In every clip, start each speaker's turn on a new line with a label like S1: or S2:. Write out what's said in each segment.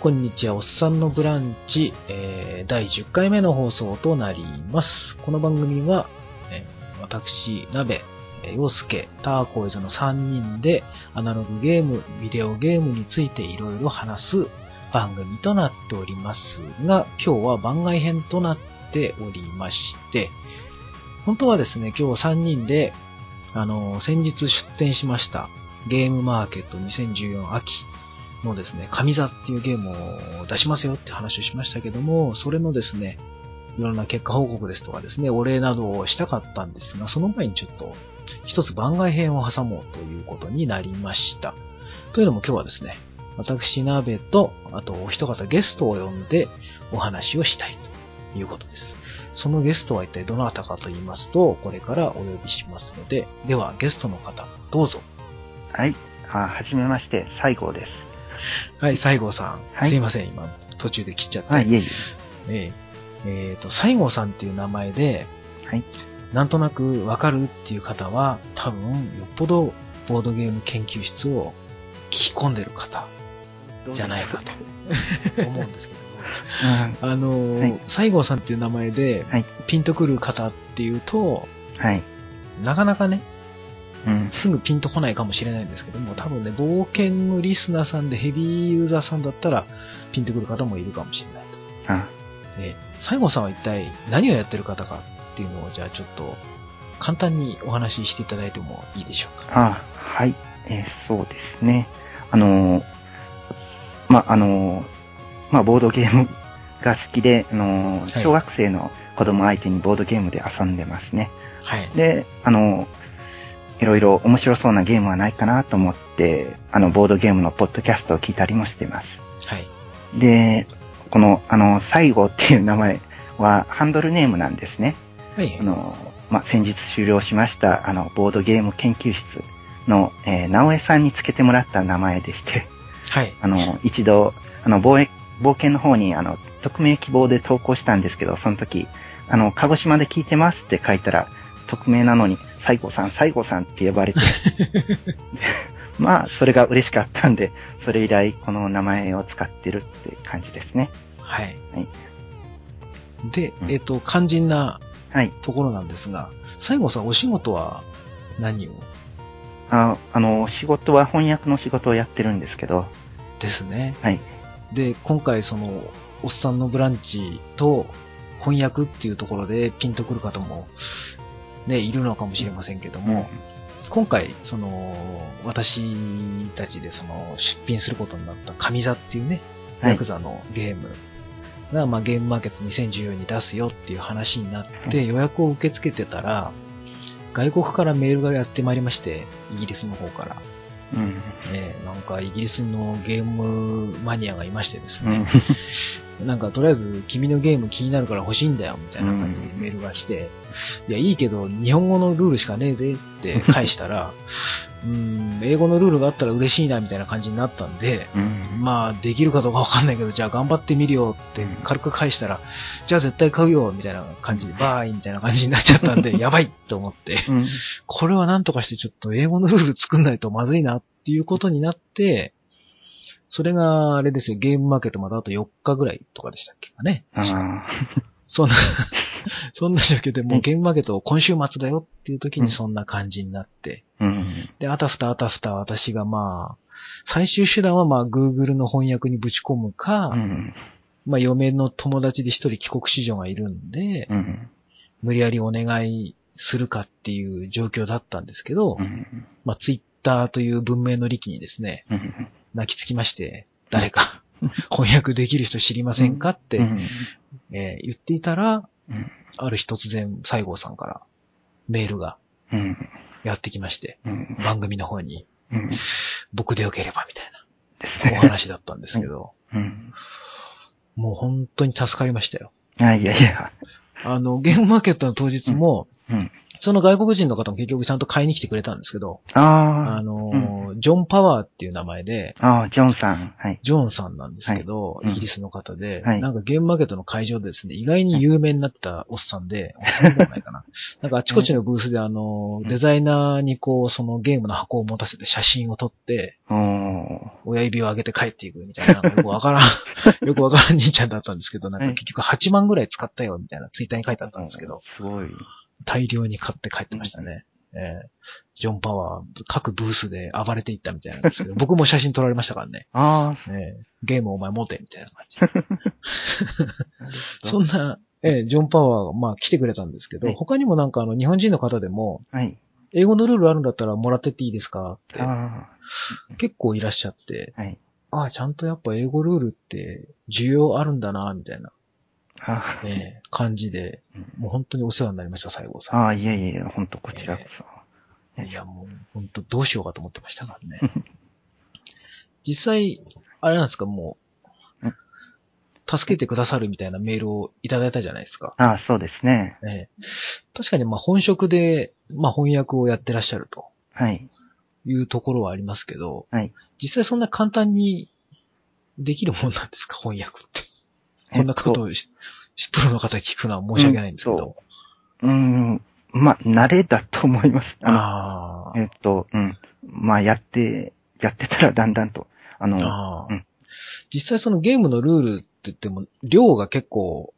S1: こんにちは。おっさんのブランチ、えー、第10回目の放送となります。この番組は、えー私、鍋、えー陽介、ターコイズの3人で、アナログゲーム、ビデオゲームについていろいろ話す番組となっておりますが、今日は番外編となっておりまして、本当はですね、今日3人で、あの、先日出展しました、ゲームマーケット2014秋のですね、神座っていうゲームを出しますよって話をしましたけども、それのですね、いろんな結果報告ですとかですね、お礼などをしたかったんですが、その前にちょっと、一つ番外編を挟もうということになりました。というのも今日はですね、私、鍋と、あとお一方ゲストを呼んでお話をしたいということです。そのゲストは一体どなたかと言いますと、これからお呼びしますので、ではゲストの方、どうぞ。
S2: はい。あ、はじめまして、西郷です。
S1: はい、西郷さん。
S2: はい
S1: すいません、今、途中で切っちゃって。
S2: はい、いえいえ。
S1: えええーと、西郷さんっていう名前で、
S2: はい。
S1: なんとなくわかるっていう方は、多分、よっぽどボードゲーム研究室を聞き込んでる方じゃないかと思うんですけど
S2: うん。
S1: も。あのー
S2: はい
S1: 西郷さんっていう名前で、
S2: はい
S1: ピンとくる方っていうと、
S2: はい。
S1: なかなかね、
S2: うん。
S1: すぐピンとこないかもしれないんですけども、多分ね、冒険のリスナーさんでヘビーユーザーさんだったら、ピンとくる方もいるかもしれないと。
S2: あ、
S1: えー、西郷さんは一体何をやってる方かっていうのを、じゃあちょっと、簡単にお話ししていただいてもいいでしょうか。
S2: あ、はい。えーそうですね。あのーま、あのーまあ、ボードゲームが好きで、あのー
S1: はい
S2: 小学生の子供相手にボードゲームで遊んでますね。
S1: はい。
S2: で、あのーいろいろ面白そうなゲームはないかなと思って、あの、ボードゲームのポッドキャストを聞いたりもしてます。
S1: はい。
S2: で、この、あの、西郷っていう名前はハンドルネームなんですね。
S1: はい。
S2: あの、まあ、先日終了しました、あの、ボードゲーム研究室の、えー、直江さんにつけてもらった名前でして、
S1: はい。
S2: あの、一度、あの、冒冒険の方に、あの、匿名希望で投稿したんですけど、その時、あの、鹿児島で聞いてますって書いたら、匿名なのに、西郷さん、西郷さんって呼ばれて、で まあ、それが嬉しかったんで、それ以来、この名前を使ってるって感じですね。
S1: はい。
S2: はい
S1: で、
S2: うん
S1: えっ、と、肝心な
S2: はい。
S1: ところなんですが、西郷さんお仕事は何を？
S2: ああの、仕事は翻訳の仕事をやってるんですけど、
S1: ですね。
S2: はい。
S1: で、今回その、おっさんのブランチと翻訳っていうところでピンとくる方も、ね、いるのかもしれませんけども、今回、その、私たちでその、出品することになった神座っていうね、
S2: はい
S1: ヤクザのゲームが、まあ、ゲームマーケット2014に出すよっていう話になって、予約を受け付けてたら、外国からメールがやってまいりまして、イギリスの方から。
S2: うん。
S1: えーかイギリスのゲームマニアがいましてです
S2: うん。
S1: ね、なんかとりあえず君のゲーム気になるから欲しいんだよみたいな感じでメールが来て、いやいいけど日本語のルールしかねえぜって返したら、うーん、英語のルールがあったら嬉しいなみたいな感じになったんで、
S2: うん。
S1: まあできるかどうかわかんないけど、じゃあ頑張ってみるよって軽く返したら、じゃあ絶対買うよみたいな感じで、バーイみたいな感じになっちゃったんで、やばいと思って、
S2: うん。
S1: これはなんとかしてちょっと英語のルール作んないとまずいなっていうことになって、それが、あれですよ、ゲームマーケットまだあと4日ぐらいとかでしたっけかね。
S2: あ
S1: そんな、そんな状況でも
S2: う
S1: うんゲームマーケット今週末だよっていう時
S2: うん
S1: にそんな感じになって、
S2: あ。うん。
S1: で、あたふたあたふた私がまあ、最終手段はまあ Google の翻訳にぶち込むか、
S2: うん。
S1: まあ嫁の友達で一人帰国子女がいるんで、
S2: うん。
S1: 無理やりお願いするかっていう状況だったんですけど、
S2: うん。
S1: まあ、ツイッターという文明の利器にですね、
S2: うん。
S1: 泣きつきまして、誰か 翻訳できる人知りませんかって、
S2: うん。
S1: えー言っていたら、
S2: うん。
S1: ある日突然、西郷さんからメールが
S2: うん。
S1: やってきまして、
S2: うん。
S1: 番組の方に、
S2: うん。
S1: 僕でよければみたいなお話だったんですけど、
S2: うん。
S1: もう本当に助かりましたよ。
S2: あ、いやいや。
S1: あの、ゲームマーケットの当日も、
S2: うん。
S1: その外国人の方も結局ちゃんと買いに来てくれたんですけど、
S2: あ
S1: あのー、ジョン・パワーっていう名前で、
S2: あ、ジョンさん。はい。
S1: ジョンさんなんですけど、
S2: はい。うん。
S1: イギリスの方で、
S2: はい。
S1: なんかゲームマーケットの会場でですね、意外に有名になったおっさんで、おっさんでもないかな。なんかあちこちのブースであの
S2: う、ん。
S1: デザイナーにこう、そのゲームの箱を持たせて写真を撮って、親指を上げて帰っていくみたいな、よくわからん、よくわからん兄ちゃんだったんですけど、なんか結局8万ぐらい使ったよみたいなツイッターに書いてあったんですけど、
S2: すごい。
S1: 大量に買って帰ってましたね。えージョン・パワー、各ブースで暴れていったみたいなんですけど、僕も写真撮られましたからね。
S2: あ
S1: えーゲームお前持てみたいな感じ。
S2: あ。
S1: そんな、えージョン・パワーが、まあ来てくれたんですけど、
S2: はい
S1: 他にもなんかあの日本人の方でも、
S2: はい。
S1: 英語のルールあるんだったらもらってっていいですかって
S2: あ
S1: 結構いらっしゃって、
S2: あ。はい。
S1: ああ、ちゃんとやっぱ英語ルールって需要あるんだな、みたいな、
S2: ああ。
S1: えー感じで、
S2: うん
S1: もう本当にお世話になりました、西郷さん。
S2: ああ、いえいえ、本当こちらこそ。
S1: いや、もう、本当どうしようかと思ってましたからね。実際、あれなんですか、もう
S2: うん、
S1: 助けてくださるみたいなメールをいただいたじゃないですか。
S2: ああ、そうですね。
S1: ええ確かに、まあ、本職で、まあ、翻訳をやってらっしゃると
S2: はい。
S1: いうところはありますけど、
S2: はい
S1: 実際そんな簡単にできるもんなんですか、翻訳って。こんなことをし、プロの方に聞くのは申し訳ないんですけど。
S2: うーん、まあ、慣れだと思います。あの、
S1: あ
S2: えっと、うん。まあ、やって、やってたらだんだんと、あ
S1: あ。
S2: の、
S1: ああ
S2: うん
S1: 実際そのゲームのルールって言っても、量が結構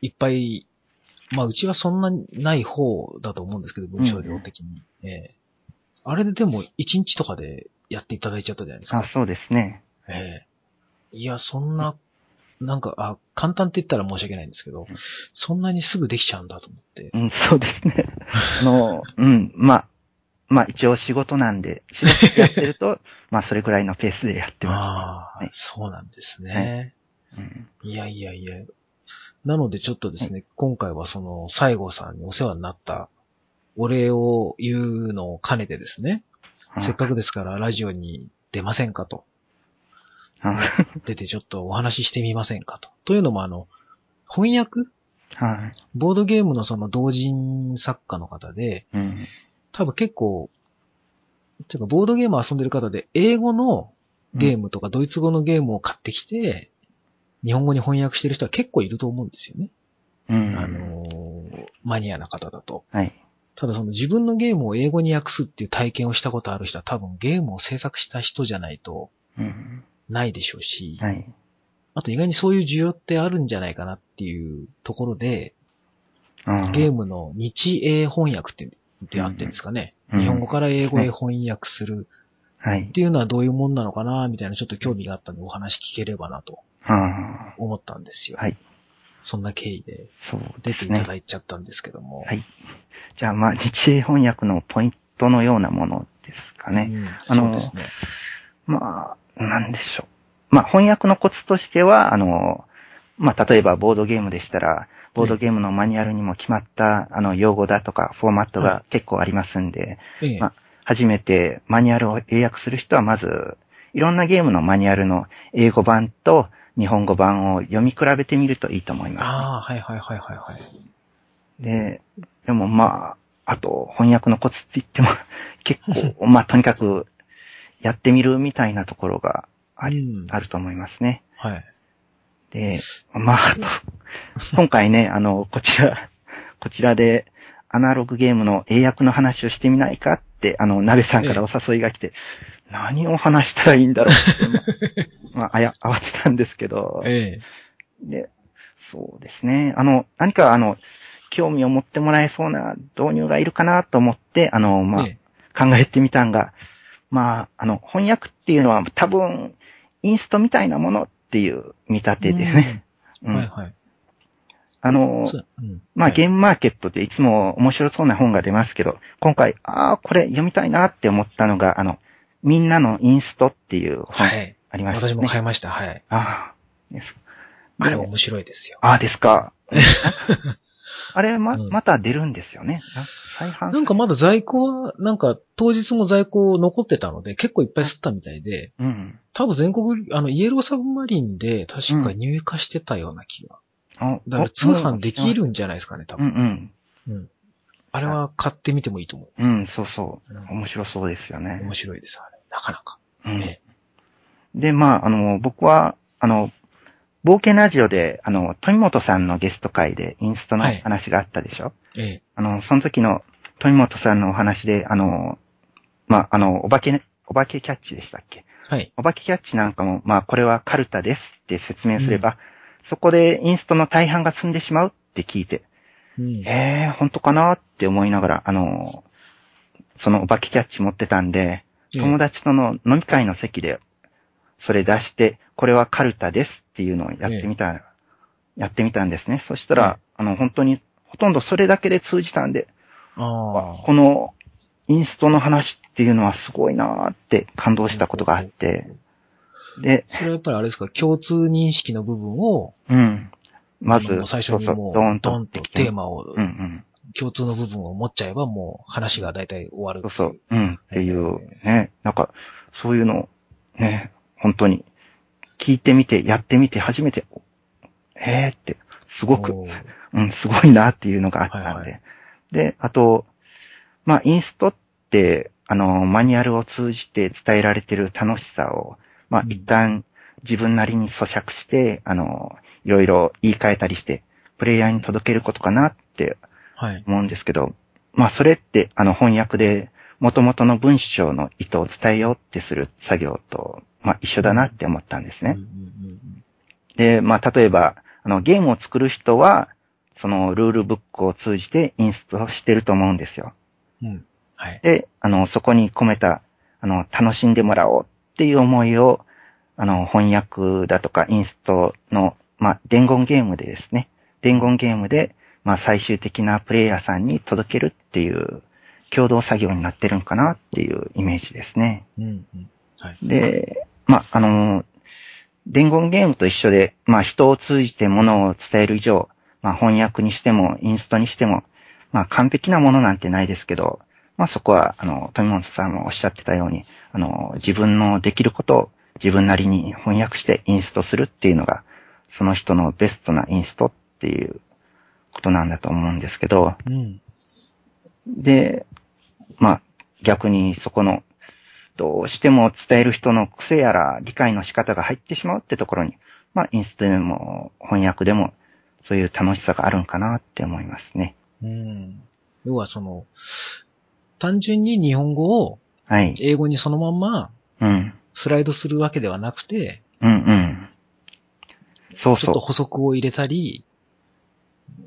S1: いっぱい、まあうちはそんなにない方だと思うんですけど、文章量的に。ええあれででも1日とかでやっていただいちゃったじゃないですか。
S2: あ、そうですね。
S1: ええいや、そんな、なんか、あ、簡単って言ったら申し訳ないんですけど、
S2: うん
S1: そんなにすぐできちゃうんだと思って。
S2: うん、そうですね。あの、うん、まあ、まあ一応仕事なんで、仕事やってると、まあそれくらいのペースでやってま
S1: ああ、
S2: はい
S1: そうなんですね。
S2: す、ね。
S1: いやいやいや。なのでちょっとですね、今回はその、西郷さんにお世話になったお礼を言うのを兼ねてですね、
S2: うん。
S1: せっかくですからラジオに出ませんかと。
S2: あ
S1: 出てちょっとお話ししてみませんかと。というのもあの、翻訳？
S2: はい。
S1: ボードゲームのその同人作家の方で、
S2: うん。
S1: 多分結構、ていうかボードゲーム遊んでる方で、英語のゲームとかドイツ語のゲームを買ってきて、日本語に翻訳してる人は結構いると思うんですよね。
S2: うん。
S1: あのーマニアな方だと。
S2: はい。
S1: ただその自分のゲームを英語に訳すっていう体験をしたことある人は多分ゲームを制作した人じゃないと
S2: うん。
S1: ないでしょうし、
S2: はい。
S1: あと意外にそういう需要ってあるんじゃないかなっていうところで、
S2: うん
S1: ゲームの日英翻訳ってってあってんですかね。
S2: うん
S1: 日本語から英語へ翻訳する
S2: はい
S1: っ。ていうのはどういうもんなのかな、みたいなちょっと興味があったんでお話聞ければなと
S2: あ
S1: 思ったんですよ。
S2: はい。
S1: そんな経緯で
S2: そう
S1: 出ていた。だいちゃったんですけども。
S2: はい。じゃあ、まあ、日英翻訳のポイントのようなものですかね。
S1: うん、
S2: あの
S1: そうですね。
S2: まあ、なんでしょう。まあ、翻訳のコツとしては、あの、まあ、例えばボードゲームでしたら、ボードゲームのマニュアルにも決まった、あの、用語だとか、フォーマットが結構ありますんで、
S1: ええ
S2: まあ初めてマニュアルを英訳する人は、まず、いろんなゲームのマニュアルの英語版と日本語版を読み比べてみるといいと思います、
S1: ああ、はいはいはいはいはい。
S2: で、でもまあ、あと翻訳のコツって言っても結構、まあとにかくやってみるみたいなところがあり、
S1: うん
S2: あると思いますね。
S1: はい。
S2: で、まああと、今回ね、あの、こちら、こちらでアナログゲームの英訳の話をしてみないかって、あの、鍋さんからお誘いが来て、何を話したらいいんだろうって、まあ、まあ、あや、慌てたんですけど、
S1: え
S2: で、そうですね。あの、何かあの、興味を持ってもらえそうな導入がいるかなと思って、あの、
S1: え
S2: まあ、
S1: え
S2: 考えてみたんが、まあ、あの、翻訳っていうのは多分、インストみたいなものっていう見立てですね。
S1: え
S2: うん
S1: はいはい。
S2: あの、
S1: そううん
S2: まあ、
S1: はい
S2: ゲームマーケットでいつも面白そうな本が出ますけど、今回、ああ、これ読みたいなって思ったのが、あの、みんなのインストっていう本
S1: はい。
S2: ありましたね。
S1: 私も買いました。はい。
S2: ああ、です。で
S1: あれ面白いですよ。
S2: ああ、ですか。あれ、ま、
S1: うん
S2: また出るんですよね。な再販？
S1: なんかまだ在庫は、なんか当日も在庫残ってたので、結構いっぱい吸ったみたいで、
S2: うん。
S1: 多分全国、あの、イエローサブマリンで確か入荷してたような気が。
S2: あ
S1: だから通販できるんじゃないですかね、多
S2: うん
S1: 分。
S2: うん。
S1: うん。あれは買ってみてもいいと思う。
S2: うん、そうそう
S1: うん。
S2: 面白そうですよね。
S1: 面白いです、あれ。なかなか。
S2: うん
S1: え
S2: で、まあ、あの、僕は、あの、冒険ラジオで、あの、富本さんのゲスト会でインストの
S1: はい。
S2: 話があったでしょ、
S1: ええ。
S2: あの、その時の富本さんのお話で、あの、まあ、あの、お化けね、お化けキャッチでしたっけ？
S1: はい。
S2: お化けキャッチなんかも、まあ、これはカルタですって説明すれば、そこでインストの大半が積んでしまうって聞いて、
S1: うん。
S2: えー、本当かなって思いながら、あの、そのお化けキャッチ持ってたんで、友達との飲み会の席で、それ出して、これはカルタですっていうのをやってみた、やってみたんですね。そしたら、あの、本当に、ほとんどそれだけで通じたんで、
S1: ああ。
S2: このインストの話っていうのはすごいなーって感動したことがあって、で、
S1: それはやっぱりあれですか、共通認識の部分を、
S2: うん。まず
S1: 最初にもう、
S2: ドーンと
S1: ドンとテーマを、
S2: うんうん。
S1: 共通の部分を持っちゃえばもう話が大体終わる
S2: そうそう、うんっていう、ね、なんか、そういうのを、ね、本当に、聞いてみて、やってみて、初めて、えーって、すごく、うん、すごいなっていうのがあったんで。
S1: はいは
S2: で、あと、まあ、インストって、あの、マニュアルを通じて伝えられてる楽しさを、まあ
S1: う、ん
S2: 一旦自分なりに咀嚼して、あの、いろいろ言い換えたりして、プレイヤーに届けることかなって
S1: はい。
S2: 思うんですけど、まあ、それって、あの、翻訳で、元々の文章の意図を伝えようってする作業と、まあ、一緒だなって思ったんですね。で、まあ、例えば、あの、ゲームを作る人は、そのルールブックを通じてインストしてると思うんですよ。
S1: うん。うん。はい。
S2: で、あの、そこに込めた、あの、楽しんでもらおうっていう思いを、あの、翻訳だとかインストの、まあ、伝言ゲームでですね、伝言ゲームで、まあ、最終的なプレイヤーさんに届けるっていう、共同作業になってるんかなっていうイメージですね。
S1: うんうん。はい。
S2: で、まあ、あの、伝言ゲームと一緒で、まあ、人を通じてものを伝える以上、まあ、翻訳にしても、インストにしても、まあ、完璧なものなんてないですけど、まあ、そこは、あの、富本さんもおっしゃってたように、あの、自分のできることを自分なりに翻訳してインストするっていうのが、その人のベストなインストっていうことなんだと思うんですけど、
S1: うん。
S2: で、まあ、逆にそこの、どうしても伝える人の癖やら理解の仕方が入ってしまうってところに、まあ、インストでも翻訳でも、そういう楽しさがあるんかなって思いますね。
S1: うん。要はその、単純に日本語を
S2: はい。
S1: 英語にそのまんま
S2: うん。
S1: スライドするわけではなくて、
S2: うんうん。そうそ
S1: ちょっと補足を入れたり、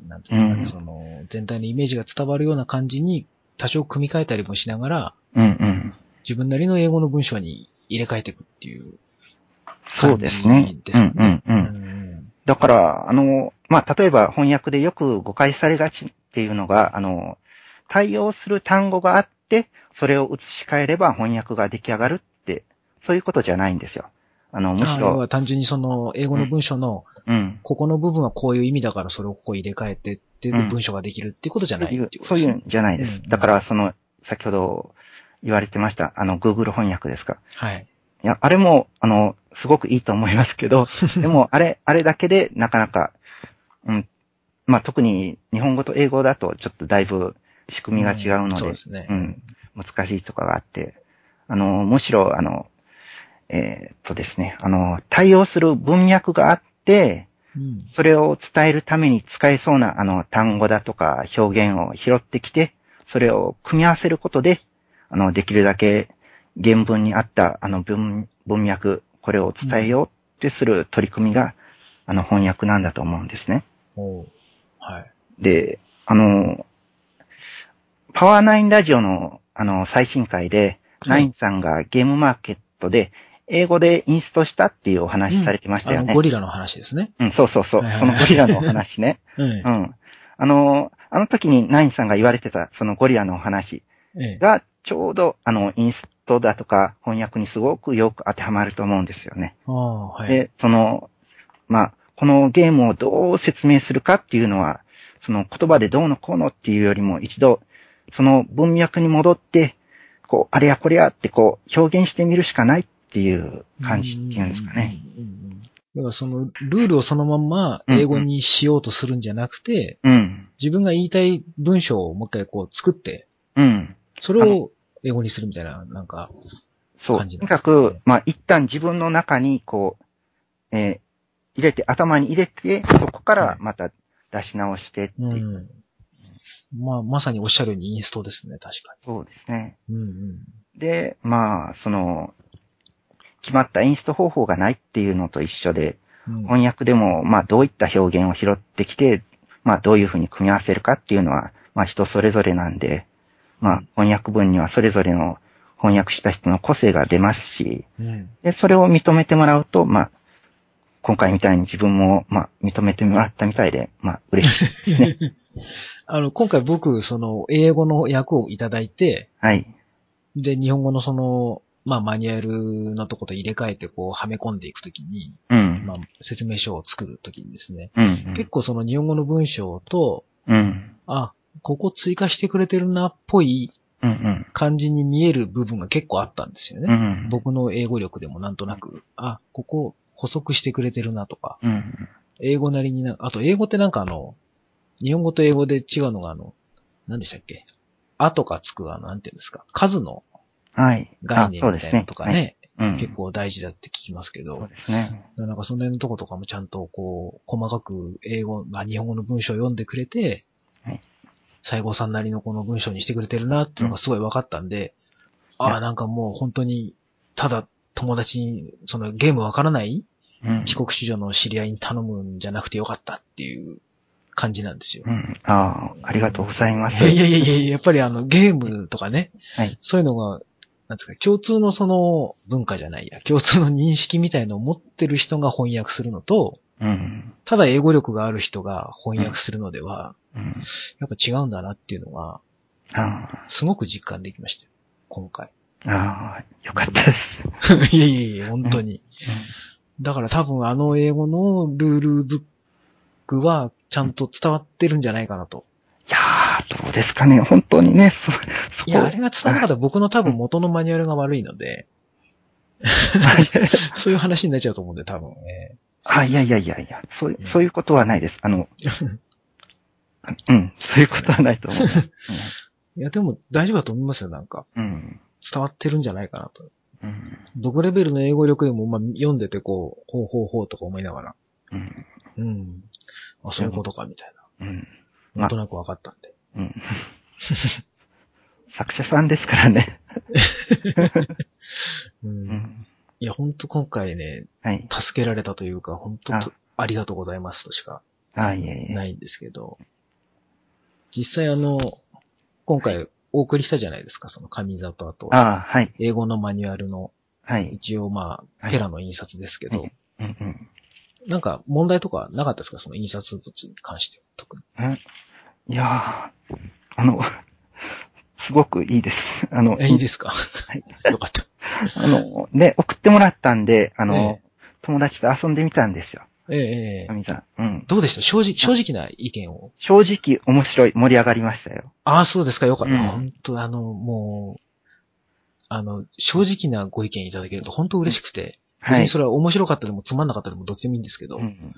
S1: なんていうかね、
S2: うん
S1: その、全体のイメージが伝わるような感じに多少組み替えたりもしながら、
S2: う。うんうん。
S1: 自分なりの英語の文章に入れ替えていくっていう
S2: そうですね
S1: 感じ。ですね。
S2: うんうんう。
S1: うんん
S2: だから、あの、まあ、例えば翻訳でよく誤解されがちっていうのが、あの、対応する単語があって、それを移し替えれば翻訳が出来上がるって、そういうことじゃないんですよ。あの、むし
S1: あ要は
S2: ろ、
S1: 単純にその英語の文章の、
S2: うん。
S1: ここの部分はこういう意味だからそれをここ入れ替えてって、
S2: うん
S1: 文章ができるっていうことじゃない
S2: そういう
S1: っていうことですね
S2: そういうんじゃないです。
S1: うん
S2: だから、その、先ほど言われてました、あの、Google 翻訳ですか。
S1: はい。
S2: いや、あれも、あの、すごくいいと思いますけど、でも、あれ、あれだけでなかなか、うん、まあ、特に日本語と英語だとちょっとだいぶ仕組みが違うので、
S1: そうですね。
S2: うん、難しいとかがあって、あの、むしろ、あの、えーっとですね、あの、対応する文脈があって、
S1: うん。
S2: それを伝えるために使えそうな、あの、単語だとか表現を拾ってきて、それを組み合わせることで、あの、できるだけ原文に合った、あの、文、文脈、これを伝えようってする取り組みが、あの、翻訳なんだと思うんですね。
S1: はい。
S2: で、あの、パワーナインラジオの、あの、最新回で、ナインさんがゲームマーケットで、英語でインストしたっていうお話されてましたよね。
S1: あのゴリラの話ですね。
S2: うん、そうそうそう。
S1: はいはい
S2: そのゴリラのお話ね。
S1: え
S2: うん。あの、あの時にナインさんが言われてた、そのゴリラのお話。が、ちょうど、あの、インストだとか翻訳にすごくよく当てはまると思うんですよね。
S1: ああ、はい。
S2: で、その、まあ、このゲームをどう説明するかっていうのは、その言葉でどうのこうのっていうよりも一度、その文脈に戻って、こう、あれやこれやってこう、表現してみるしかないっていう感じっていうんですかね。
S1: うんうんうん要はその、ルールをそのまんま英語にしようとするんじゃなくて、
S2: うん。
S1: 自分が言いたい文章をもう一回こう作って、
S2: うん。
S1: それを英語にするみたいな、なんか、
S2: そう。とにかく、まあ、一旦自分の中に、こう、えー入れて、頭に入れて、そこからまた出し直してっていうう。
S1: ん。まあ、まさにおっしゃるようにインストですね、確か
S2: そうですね。
S1: に。うんうん。
S2: で、まあ、その、決まったインスト方法がないっていうのと一緒で、
S1: うん
S2: 翻訳でも、まあ、どういった表現を拾ってきて、まあ、どういうふうに組み合わせるかっていうのは、まあ、人それぞれなんで、まあ、翻訳文にはそれぞれの翻訳した人の個性が出ますし、
S1: うん。
S2: で、それを認めてもらうと、まあ、今回みたいに自分も、まあ、認めてもらったみたいで、まあ、嬉しいですね。
S1: あの、今回僕、その、英語の訳をいただいて、
S2: はい。
S1: で、日本語のその、まあ、マニュアルのとこと入れ替えて、こう、はめ込んでいくときに、
S2: うん。
S1: まあ、説明書を作るときにですね、
S2: うん。
S1: 結構その日本語の文章と、
S2: うん。
S1: あ、ここ追加してくれてるなっぽい
S2: うん。うん。
S1: 感じに見える部分が結構あったんですよね。
S2: うん。
S1: 僕の英語力でもなんとなく、あ、ここ補足してくれてるなとか、
S2: うん。
S1: 英語なりにな、あと英語ってなんかあの、日本語と英語で違うのがあの、何でしたっけ？あとかつくあの、なんていうんですか、数の
S2: はい。
S1: 概念みたいなのとかね。結構大事だって聞きますけど、
S2: そうですね。
S1: なんかその辺のとことかもちゃんとこう、細かく英語、まあ日本語の文章を読んでくれて、
S2: はい
S1: 西郷さんなりのこの文章にしてくれてるなっていうのがすごい分かったんで、ああ、
S2: いや
S1: なんかもう本当に、ただ友達に、そのゲームわからない
S2: うん。
S1: 帰国子女の知り合いに頼むんじゃなくてよかったっていう感じなんですよ
S2: う。ん。ああ、ありがとうございます。
S1: いやいやいやいや、やっぱりあのゲームとかね、
S2: はい。
S1: そういうのが、なんですか、共通のその文化じゃないや、共通の認識みたいのを持ってる人が翻訳するのと、
S2: うん。
S1: ただ英語力がある人が翻訳するのでは、
S2: うん。
S1: やっぱ違うんだなっていうのが、
S2: あ
S1: すごく実感できましたよ。今回。
S2: あ、ああ、よかったです。
S1: いやいやいや、本当に。だから多分あの英語のルールブックはちゃんと伝わってるんじゃないかなと。
S2: いやー、どうですかね。本当にね、そ、そこ。
S1: いや、あれが伝わらなかったら僕の多分元のマニュアルが悪いので、そういう話になっちゃうと思うんで、多分ね。
S2: あ、いやいやいやいや、そう
S1: うん、
S2: そういうことはないです。あの、うん、そういうことはないと思う。
S1: いや、でも大丈夫だと思いますよ、なんか。
S2: うん。
S1: 伝わってるんじゃないかなと。
S2: うん。
S1: 僕レベルの英語力でも、まあ、読んでてこう、ほうほうほうとか思いながら、
S2: うん。
S1: うん。あ、そういうことか、みたい
S2: うん。
S1: な。なんとなく分かったんで。
S2: うん。作者さんですからね。
S1: う。
S2: うんん。
S1: いや、ほんと今回ね、
S2: はい。
S1: 助けられたというか、本当
S2: あ
S1: ありがとうございますとしか。ないんですけど、実際あの、今回お送りしたじゃないですか、その紙里と、
S2: あはい。
S1: 英語のマニュアルの、
S2: はい。
S1: 一応まあ、
S2: はい
S1: ペラの印刷ですけど、
S2: はいうんうん。
S1: なんか問題とかなかったですかその印刷物に関して。特に。
S2: え？いやー、あの、すごくいいです。あの、
S1: え、いいですか？
S2: はい。
S1: よかった。
S2: あの、ね、送ってもらったんで、あの、
S1: え
S2: 友達と遊んでみたんですよ。
S1: ええええ
S2: 神さん。うん。
S1: どうでした？正直、正直な意見を。
S2: 正直面白い、盛り上がりましたよ。
S1: ああ、そうですか、よかった。
S2: うん
S1: 本当あの、もう、あの、正直なご意見いただけると本当嬉しくて、別
S2: はい
S1: にそ。れは面白かったでもつまんなかったでもどっちでもいいんですけど、
S2: うん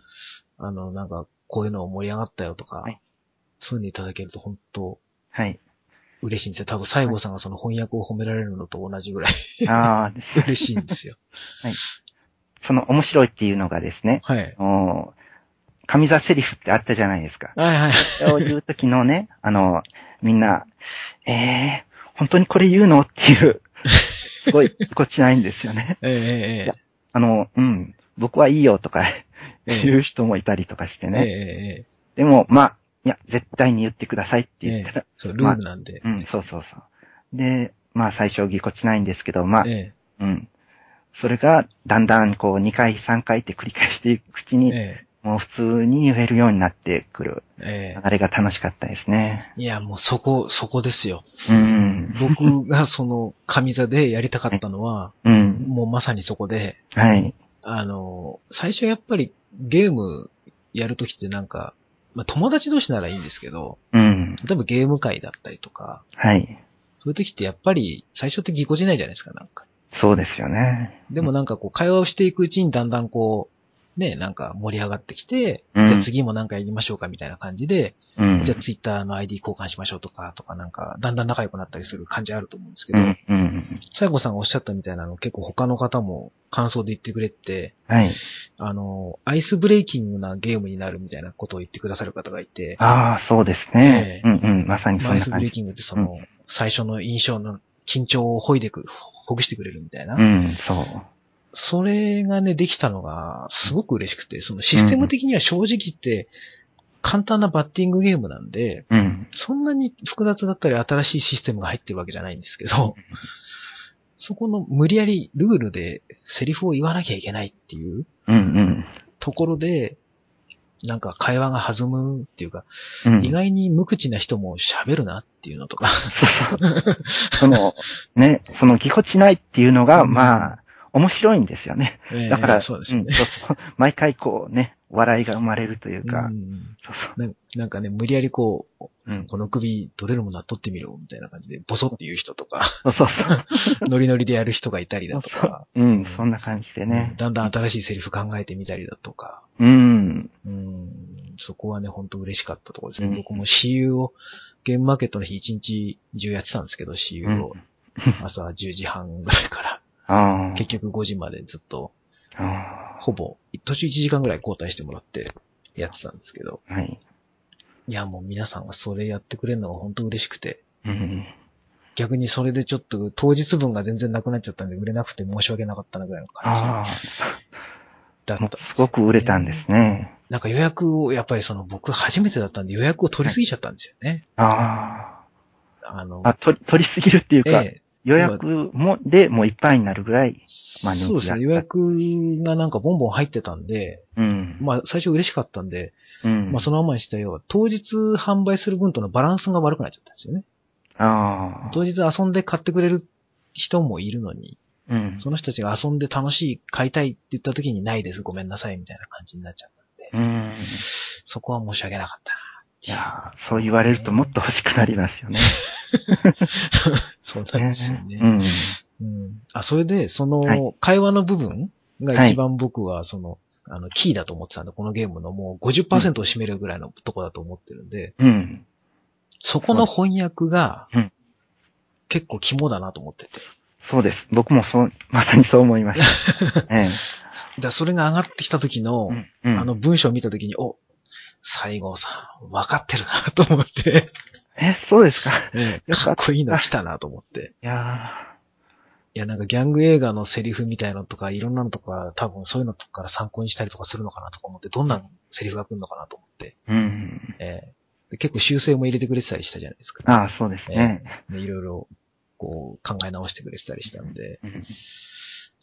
S1: あの、なんか、こういうの盛り上がったよとか、
S2: はい
S1: そういうのいただけると本当
S2: はい。
S1: 嬉しいんですよ。多分、西郷さんがその翻訳を褒められるのと同じぐらい
S2: ああ、
S1: 嬉しいんですよ。
S2: その面白いっていうのがですね、
S1: はい。
S2: お神座セリフってあったじゃないですか。
S1: はいはい。
S2: それを言うときのね、あの、みんな、ええー、本当にこれ言うの？っていう、すごい、こっちないんですよね。
S1: ええええ
S2: いやあの、うん、僕はいいよとか、
S1: ええ
S2: 言う人もいたりとかして
S1: ええ
S2: ね。
S1: ええ
S2: でも、まあ、いや、絶対に言ってくださいって
S1: え
S2: 言ったら、
S1: そう、ルールなんで。
S2: うん、そうそうそう。で、まあ最初ぎこちないんですけど、まあ、
S1: え
S2: うん。それが、だんだんこう、2回、3回って繰り返していくうち
S1: え
S2: に、
S1: え
S2: もう普通に言えるようになってくる。
S1: ええ
S2: 流れが楽しかったですね。
S1: いや、もうそこ、そこですよ。
S2: うん。
S1: 僕がその、神座でやりたかったのは、
S2: うん。
S1: もうまさにそこで、
S2: はい。
S1: あの、最初やっぱりゲームやるときってなんか、まあ友達同士ならいいんですけど、
S2: うん。
S1: 例えばゲーム会だったりとか、
S2: はい。
S1: そういう時ってやっぱり最初ってぎこちないじゃないですか、なんか。
S2: そうですよね。
S1: でもなんかこう会話をしていくうちにだんだんこう、ね、なんか盛り上がってきて、
S2: うん
S1: じゃあ次もなんかやりましょうかみたいな感じで、
S2: うん。
S1: じゃあツイッターの ID 交換しましょうとか、とかなんか、だんだん仲良くなったりする感じあると思うんですけど、
S2: うん。うん。
S1: 西郷さんがおっしゃったみたいなの結構他の方も感想で言ってくれて、
S2: はい。
S1: あの、アイスブレイキングなゲームになるみたいなことを言ってくださる方がいて、
S2: ああ、そうですね。
S1: ええ
S2: うんうん。まさに
S1: まあアイスブ。レイキングってその、最初の印象の緊張をほいでく、ほぐしてくれるみたいな。
S2: うん、そう。
S1: それがね、できたのが、すごく嬉しくて、そのシステム的には正直言って、簡単なバッティングゲームなんで、
S2: うん。
S1: そんなに複雑だったり新しいシステムが入ってるわけじゃないんですけど、そこの無理やりルールでセリフを言わなきゃいけないっていう
S2: うんうん。
S1: ところで、なんか会話が弾むっていうか、
S2: うん。
S1: 意外に無口な人も喋るなっていうのとか。
S2: その、ね、そのぎこちないっていうのが、まあ、面白いんですよね。
S1: ええ
S2: だから、
S1: そうですね。
S2: ん。そうそう。毎回こうね、笑いが生まれるというか、
S1: うん。
S2: そうそう。
S1: ななんかね、無理やりこう、
S2: うん。
S1: この首取れるものは取ってみろみたいな感じで、ボソって言う人とか、
S2: そうそうそう。
S1: ノリノリでやる人がいたりだとか、
S2: うん、そんな感じでね。
S1: だんだん新しいセリフ考えてみたりだとか、
S2: うん。
S1: うん、そこはね、本当嬉しかったところですね。
S2: うん。
S1: 僕も CU を、ゲームマーケットの日1日中やってたんですけど、CU を、朝10時半ぐらいから、
S2: ああ。
S1: 結局5時までずっと、
S2: あ
S1: ほぼ、途中1時間ぐらい交代してもらってやってたんですけど、
S2: あ。はい。
S1: いやもう皆さんがそれやってくれるのが本当嬉しくて、
S2: うん。
S1: 逆にそれでちょっと当日分が全然なくなっちゃったんで売れなくて申し訳なかったなぐらいの感じだった。
S2: すごく売れたんですね。
S1: なんか予約を、やっぱりその僕初めてだったんで予約を取りすぎちゃったんですよね。
S2: あ
S1: あの
S2: あ。、あ、取り、取りすぎるっていうか、
S1: ええ
S2: 予約も、で、もういっぱいになるぐらい、まあ
S1: そうですね。予約がなんかボンボン入ってたんで、
S2: うん。
S1: まあ最初嬉しかったんで、
S2: うん。
S1: まあそのままにしたよ。当日販売する分とのバランスが悪くなっちゃったんですよね。
S2: ああ。
S1: 当日遊んで買ってくれる人もいるのに、
S2: うん。
S1: その人たちが遊んで楽しい、買いたいって言った時にないです、ごめんなさい、みたいな感じになっちゃったんで、
S2: うん。
S1: そこは申し訳なかったな。
S2: いやーそう言われるともっと欲しくなりますよね。
S1: そうなんですよね。
S2: うん。
S1: うん。あ、それで、その
S2: はい、
S1: 会話の部分が一番僕は、その、あの、キーだと思ってたんで、このゲームのもう50%を占めるぐらいのとこだと思ってるんで、
S2: うん。
S1: そこの翻訳が
S2: うん、
S1: 結構肝だなと思ってて。
S2: そうです。僕もそう、まさにそう思いました。え
S1: だからそれが上がってきた時の、
S2: え。うん。
S1: あの文章を見た時に、お、西郷さん、分かってるなと思って、
S2: え、そうですか？
S1: ええ
S2: よかっ
S1: こいいの来たなと思って。
S2: いや
S1: いや、なんかギャング映画のセリフみたいのとか、いろんなのとか、多分そういうのとかから参考にしたりとかするのかなとか思って、どんなセリフが来るのかなと思って、
S2: ーうん。
S1: ええで結構修正も入れてくれてたりしたじゃないですか。
S2: ああ、そうですね。
S1: でいろいろ、こう、考え直してくれてたりしたんで、
S2: うん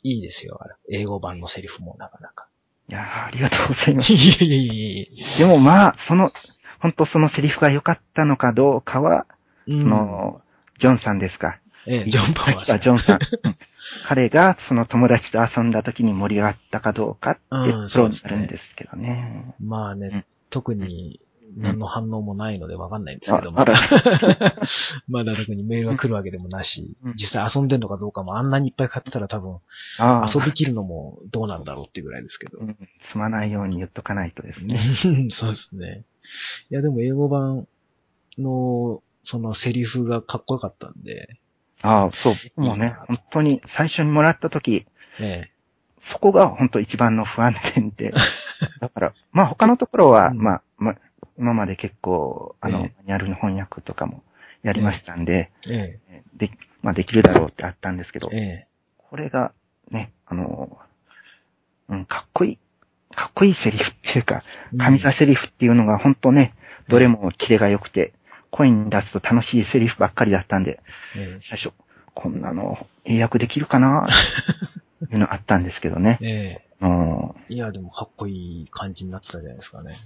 S1: いいですよ。英語版のセリフもなかなか。
S2: いやーありがとうございます。
S1: いやいやいやいやい
S2: でもまあ、その、本当そのセリフが良かったのかどうかは、
S1: や。
S2: その、ジョンさんですか。
S1: ええ、ジョン・パワーさん。
S2: ジョンさん。うん彼がその友達と遊んだ時に盛り上がったかどうかって
S1: うん
S2: プロになるんですけどね。
S1: まあね、
S2: うん
S1: 特に何の反応もないのでわかんないんですけど、
S2: あ
S1: まだ
S2: あ、
S1: まだ特にメールが来るわけでもなし
S2: うん、
S1: 実際遊んでんのかどうかもあんなにいっぱい買ってたら多分遊びきるのもどうなんだろうっていうぐらいですけど
S2: う。んすまないように言っとかないとですね。
S1: そうですね。いやでも英語版のそのセリフがかっこよかったんで、
S2: ああ、そう、僕もね、本当に最初にもらった時、
S1: ええ、
S2: そこが本当一番の不安点で、だから、まあ他のところは、
S1: うん。
S2: まあ、まあ、今まで結構、あの、
S1: え
S2: マニュアルの翻訳とかもやりましたんで、
S1: え
S2: で、まあできるだろうってあったんですけど
S1: え、、ええ、
S2: これがね、あの、うん、かっこいい、かっこいいセリフっていうか、神座セリフっていうのが本当ね、どれもキレが良くて、声に出すと楽しいセリフばっかりだったんで、
S1: え
S2: 最初、こんなの英訳できるかな？っていうのあったんですけどね。
S1: え、え
S2: うん
S1: え。いやでもかっこいい感じになってたじゃないですかね。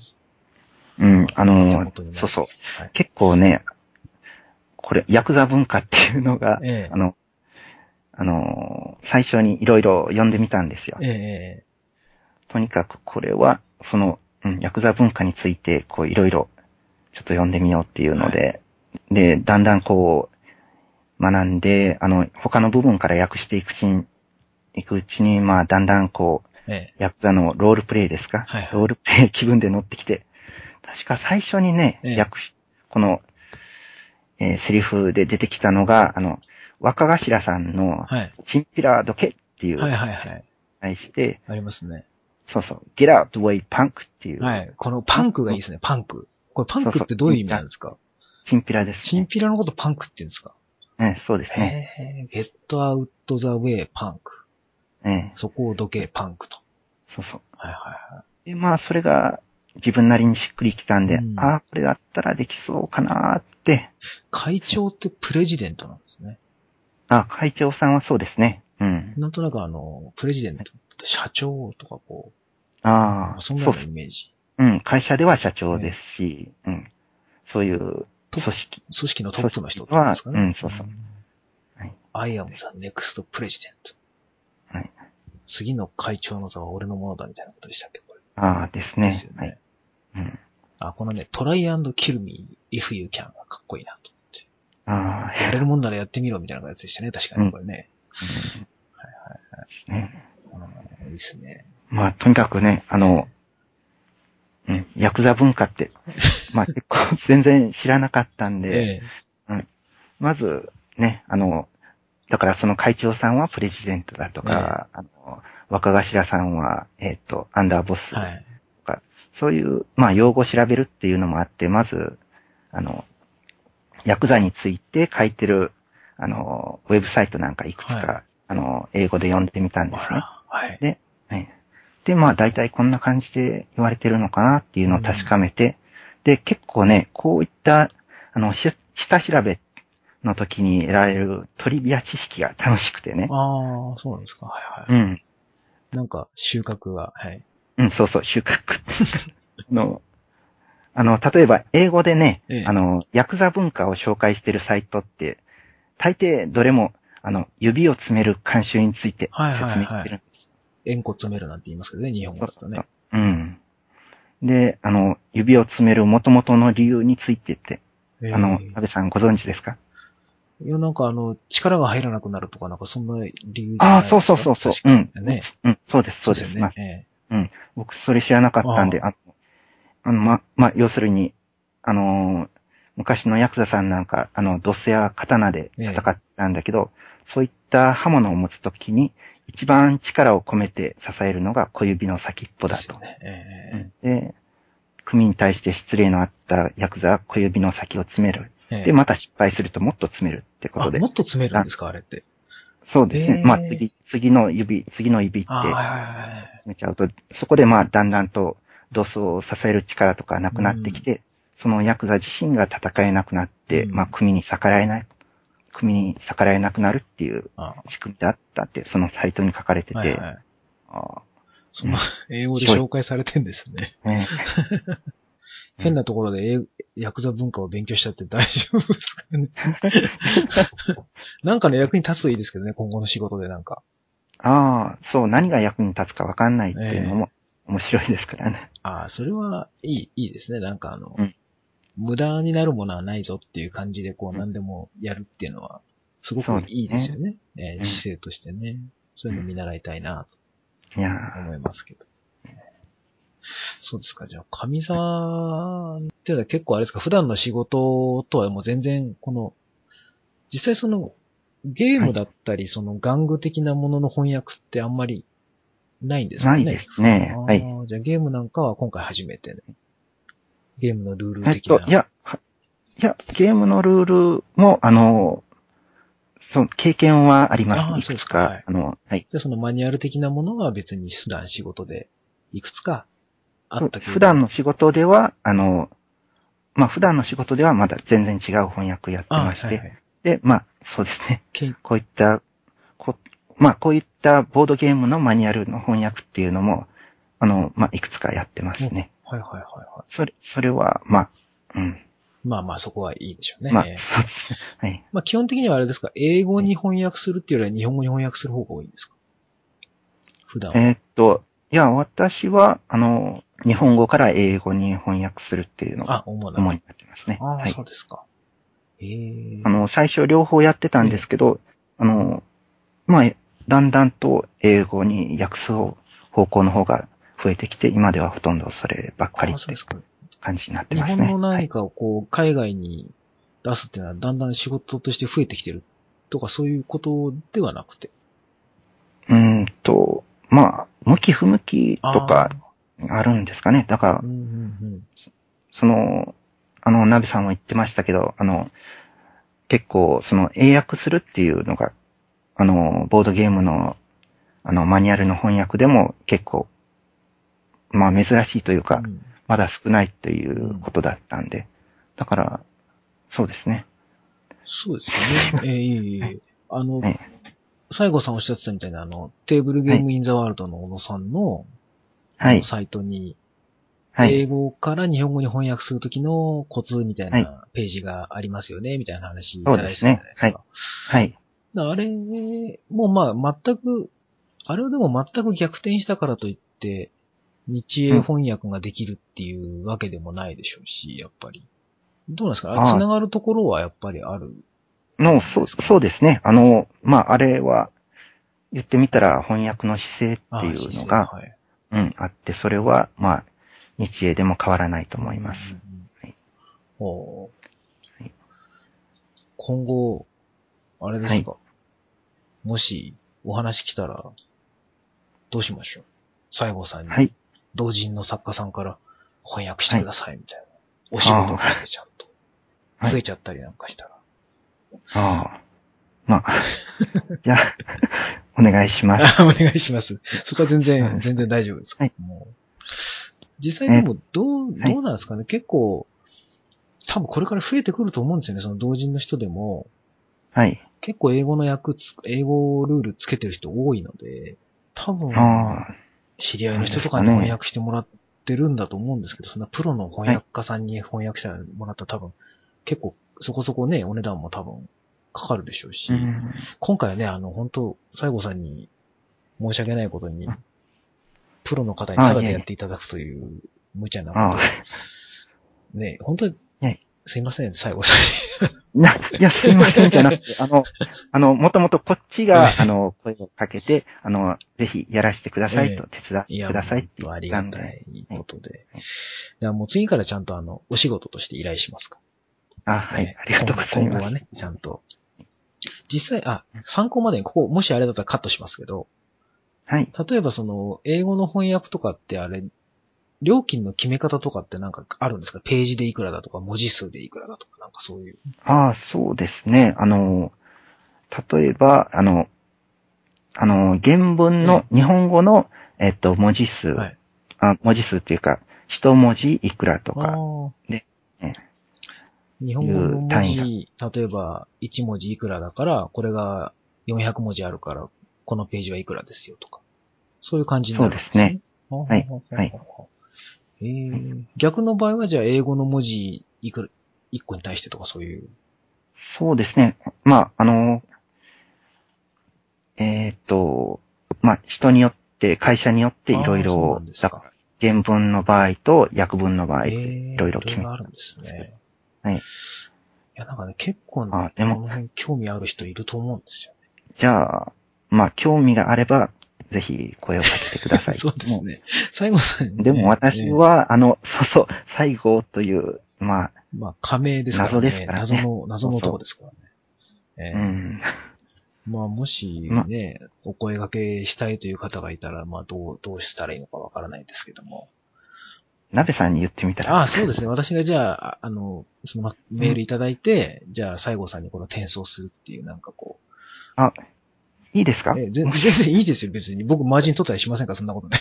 S2: うん、あ
S1: 手
S2: の
S1: 元にね
S2: そうそう。
S1: はい
S2: 結構ね、これ、ヤクザ文化っていうのが、
S1: ええ
S2: あの、あの、最初にいろいろ読んでみたんですよ。
S1: ええ、
S2: とにかくこれは、その、うん、ヤクザ文化について、こう、いろいろ、ちょっと読んでみようっていうので、で、だんだんこう、学んで、あの、他の部分から訳していくうちに、いくうちに、まあ、だんだんこう、
S1: ええ。
S2: ヤクザのロールプレイですか、
S1: はいはい
S2: ロールプレイ 気分で乗ってきて、確か最初にね、
S1: ええ
S2: 訳し、この、えーセリフで出てきたのが、あの、若頭さんの、
S1: はい。
S2: チンピラどけっていう、
S1: はいはいはい。
S2: 対して、
S1: ありますね。
S2: そうそう、get out the way punk っていう、
S1: はい。このパンクがいいですね、パンク。これパンクってどういう意味なんですか？
S2: チンピラです
S1: チン
S2: ね。
S1: ピラのことパンクって言うんですか？
S2: ええそうですね。
S1: へえ、get out the way パンク。
S2: ええ
S1: そこをどけパンクと。
S2: そうそう。
S1: はいはいはい。
S2: で、まあ、それが自分なりにしっくりきたんで、
S1: うん
S2: ああ、これだったらできそうかなーって、
S1: 会長ってプレジデントなんですね。
S2: あ、会長さんはそうですね。うん。
S1: なんとなくあの、プレジデント社長とかこ
S2: ああ
S1: う、、そんな
S2: そう
S1: ようなイメージ。
S2: うん、会社では社長ですし、うん。そういう組織。
S1: 組織のトップの人ですかね。
S2: うんそうそうはい
S1: I am the next president.
S2: はい。
S1: 次の会長の座は俺のものだみたいなことでしたっけ？これ。
S2: ああ、です
S1: です
S2: ね
S1: よ。ね。
S2: はい。うん。
S1: あ、このね、try and kill me if you can がかっこいいなと
S2: ああ、
S1: 思って。やれるもんならやってみろみたいなやつでしたね。確かにこれね。
S2: うん。ね。
S1: うん。いいですね。
S2: まあ、とにかくね、あの、うん、ヤクザ文化って、まあ結構全然知らなかったんで、
S1: ええ。
S2: まず、ね、あの、だからその会長さんはプレジデントだとか、あの、若頭さんは、えっ、と、アンダーボスとか、
S1: はい。
S2: そういう、まあ、用語を調べるっていうのもあって、まず、あの、ヤクザについて書いてる、あの、ウェブサイトなんかいくつか、
S1: は
S2: あの、英語で読んでみたんですね。
S1: はい。
S2: で、はい。で、まあ、大体こんな感じで言われてるのかなっていうのを確かめて、で、結構ね、こういった、あの、し下調べの時に得られるトリビア知識が楽しくてね。
S1: ああ、そうなんですか。はいはい。
S2: うん。
S1: なんか、収穫が、はい。
S2: うん、そうそう、収穫。あの、あの、例えば、英語でね、
S1: ええ
S2: あの、ヤクザ文化を紹介してるサイトって、大抵どれも、あの、指を詰める慣習について説
S1: はいはいはい
S2: 明してるんです。
S1: 円骨詰めるなんて言いますけどね、日本語だとね。
S2: うん。で、あの、指を詰める元々の理由についてって、
S1: ええ
S2: あの、安倍さんご存知ですか？
S1: いや、なんかあの、力が入らなくなるとか、なんかそんな理由
S2: ああ、そうそうそうそう。う
S1: 確
S2: ん。うん、そうです、そうです。まあ
S1: よね。
S2: 僕、それ知らなかったんで、
S1: あ
S2: あの、ま、まあ、要するに、あのー昔のヤクザさんなんか、あの、ドスや刀で戦ってたんだけど、そういった刃物を持つときに、一番力を込めて支えるのが小指の先っぽだと。
S1: ね。え
S2: で、組に対して失礼のあったヤクザは小指の先を詰める。で、また失敗するともっと詰めるってことで
S1: あも。っと詰めるんですか、あれって。
S2: そうですね。
S1: えー
S2: まあ、次、次の指、次の指って。詰めちゃうと、そこでまあ、だんだんと、ドスを支える力とかなくなってきて、そのヤクザ自身が戦えなくなって、
S1: うん
S2: まあ、組に逆らえない、組に逆らえなくなるっていう
S1: あ
S2: 仕組みだったって、そのサイトに書かれてて、
S1: はいはい。
S2: あ
S1: その、英語で紹介されてんですね。
S2: ーね
S1: 変なところで英ヤクザ文化を勉強しちゃって大丈夫ですかね。なんかの役に立つといいですけどね、今後の仕事でなんか。
S2: ああ、そう、何が役に立つかわかんないっていうのも面白いですからね。
S1: ああ、それはいい、いいですね。なんかあの、
S2: うん
S1: 無駄になるものはないぞっていう感じでこう何でもやるっていうのは、すごくいいですよね。えー
S2: うん
S1: 姿勢としてね。そういうの見習いたいなと思いますけど。そうですか。じゃあ、神沢っていうのは結構あれですか、普段の仕事とはもう全然、この、実際その、ゲームだったり、その玩具的なものの翻訳ってあんまりないんですかね？
S2: ないですね。はい。
S1: じゃあゲームなんかは今回初めてね。ゲームのルール
S2: えっ
S1: 的な。
S2: と、いや、はいや、ゲームのルールも、あの、そう、経験はあります。いくつ
S1: かはい
S2: か、あの、はい。
S1: で、そのマニュアル的なものは別に普段仕事でいくつかあったけど。
S2: 普段の仕事では、あの、まあ、普段の仕事ではまだ全然違う翻訳やってまして、
S1: はいはい
S2: で、まあ、そうですね。こういった、こまあ、こういったボードゲームのマニュアルの翻訳っていうのも、あの、まあ、いくつかやってますね。
S1: はいはいはいは
S2: それ、それは、まあ、うん。
S1: い。まあまあそこはいいでしょうね。
S2: まあ。はい。
S1: まあ基本的にはあれですか、英語に翻訳するっていうよりは日本語に翻訳する方が多いんですか？普段は。
S2: えーっと、いや、私は、あの、日本語から英語に翻訳するっていうのが
S1: あ、主
S2: になってますね。
S1: ああ、
S2: はい
S1: そう。ですか。ええ
S2: あの、最初両方やってたんですけど、あの、まあ、だんだんと英語に訳す方方向の方が増えてきて、今ではほとんどそればっかりって。感じになって
S1: 日
S2: ますね。
S1: 本の
S2: はい
S1: 何かをこう、海外に出すっていうのはだんだん仕事として増えてきてるとかそういうことではなくて。
S2: うーんと、まあ、向き不向きとかあるんですかね。だから
S1: うん、うんうん。
S2: その、あの、ナビさんも言ってましたけど、あの、結構、その、英訳するっていうのが、あの、ボードゲームの、あの、マニュアルの翻訳でも結構、まあ、珍しいというか、
S1: うん
S2: まだ少ないということだったんで、だから、そうですね。
S1: そうですよね。ええいえいえあの、
S2: はい
S1: 西郷さんおっしゃってたみたいな、あの、テーブルゲームインザワールドの小野さんの、
S2: はい。
S1: サイトに、
S2: はい。
S1: 英語から日本語に翻訳するときのコツみたい
S2: はい
S1: なページがありますよね、みたいな話いただいてたじゃないですか。
S2: はい。
S1: だからあれ、もうまあ全く、あれをでも全く逆転したからといって、日英翻訳ができるっていうわけでもないでしょうし、やっぱり。どうなんですか？あ
S2: はい。
S1: 繋がるところはやっぱりある？
S2: の、そう、そうですね。あの、まあ、あれは、言ってみたら翻訳の姿勢っていうのが、
S1: あはい。
S2: うん、あって、それは、まあ、日英でも変わらないと思います。
S1: うんうんうん。
S2: はい。
S1: 今後、あれですか、もしお話来たら、どうしましょう？西郷さんに、
S2: はい。
S1: 同人の作家さんから翻訳してくださいみたいな。お仕事としてちゃんと。
S2: はい
S1: 増えちゃったりなんかしたら。
S2: ああ。まあ、じゃあ、お願いします。
S1: あ お願いします。そこは全
S2: は
S1: 然、
S2: い
S1: 全然大丈夫です。
S2: はい
S1: もう実際でも、どう、
S2: はい
S1: どうなんですかね、結構、多分これから増えてくると思うんですよね、その同人の人でも。
S2: はい。
S1: 結構英語の訳つ、英語ルールつけてる人多いので、多分、
S2: ああ、
S1: 知り合いの人とかに翻訳してもらってるんだと思うんですけど、そんなプロの翻訳家さんに翻訳してもらったら多分、結構そこそこね、お値段も多分かかるでしょうし、
S2: うん。
S1: 今回はね、あの、本当西郷さんに申し訳ないことに
S2: うん、
S1: プロの方にタダ
S2: あいえいえ
S1: でやっていただくという無茶なことをね、本当に
S2: はい、
S1: すいません、西郷さん
S2: いや、いや、すいませんじゃなくて、あの、あの、もともとこっちが、あの、声をかけて、あの、ぜひやらせてくださいと、手伝ってくださいって言ったんで。
S1: がたいことで。
S2: はい
S1: いや、もう次からちゃんとあの、お仕事として依頼しますか
S2: あ、はい
S1: ね、
S2: ありがとうございます。
S1: 今後はね、ちゃんと。実際、あ、参考までに、ここ、もしあれだったらカットしますけど、
S2: はい。
S1: 例えばその、英語の翻訳とかってあれ、料金の決め方とかってなんかあるんですか？ページでいくらだとか、文字数でいくらだとか、なんかそういう。
S2: ああ、そうですね。あの、例えば、あの、あの、原文の、日本語の、えっと、文字数、
S1: はい。
S2: あ文字数っていうか、一文字いくらとか、
S1: あー
S2: でえ
S1: 日本語の文例えば1文字いくらだから、これが400文字あるから、このページはいくらですよとか。そういう感じになるんですね。
S2: そう
S1: はい
S2: はい。
S1: えー、逆の場合はじゃあ英語の文字いくら、1個に対してとかそういう。
S2: そうですね。まあ、あの、えーっと、まあ、人によって、会社によっていろいろ原文の場合と訳文の場合、
S1: え
S2: いろいろ決め
S1: あるんですね。
S2: はい。
S1: いや、なんかね、結構ね、
S2: あでも
S1: 興味ある人いると思うんですよね。
S2: じゃあ、まあ、興味があれば、ぜひ声をかけてください。
S1: そうですね。最後さんにね、
S2: でも私
S1: ね、
S2: は、あの、そうそう、西郷という、まあ、
S1: まあ、仮名ですからね。
S2: 謎ですからね
S1: 謎の、謎のとこですからね。ええ
S2: うん、
S1: まあ、もし
S2: ま
S1: ね、お声掛けしたいという方がいたら、まあ、どう、どうしたらいいのかわからないですけども。
S2: 鍋さんに言ってみたら。
S1: ああ、そうですね。私がじゃあ、ああの、そのメールいただいて、じゃあ、西郷さんにこの転送するっていう、なんかこ
S2: いいですか？
S1: う。え全全然いいですよ、別に。僕、マージン取ったりしませんから、そんなことね。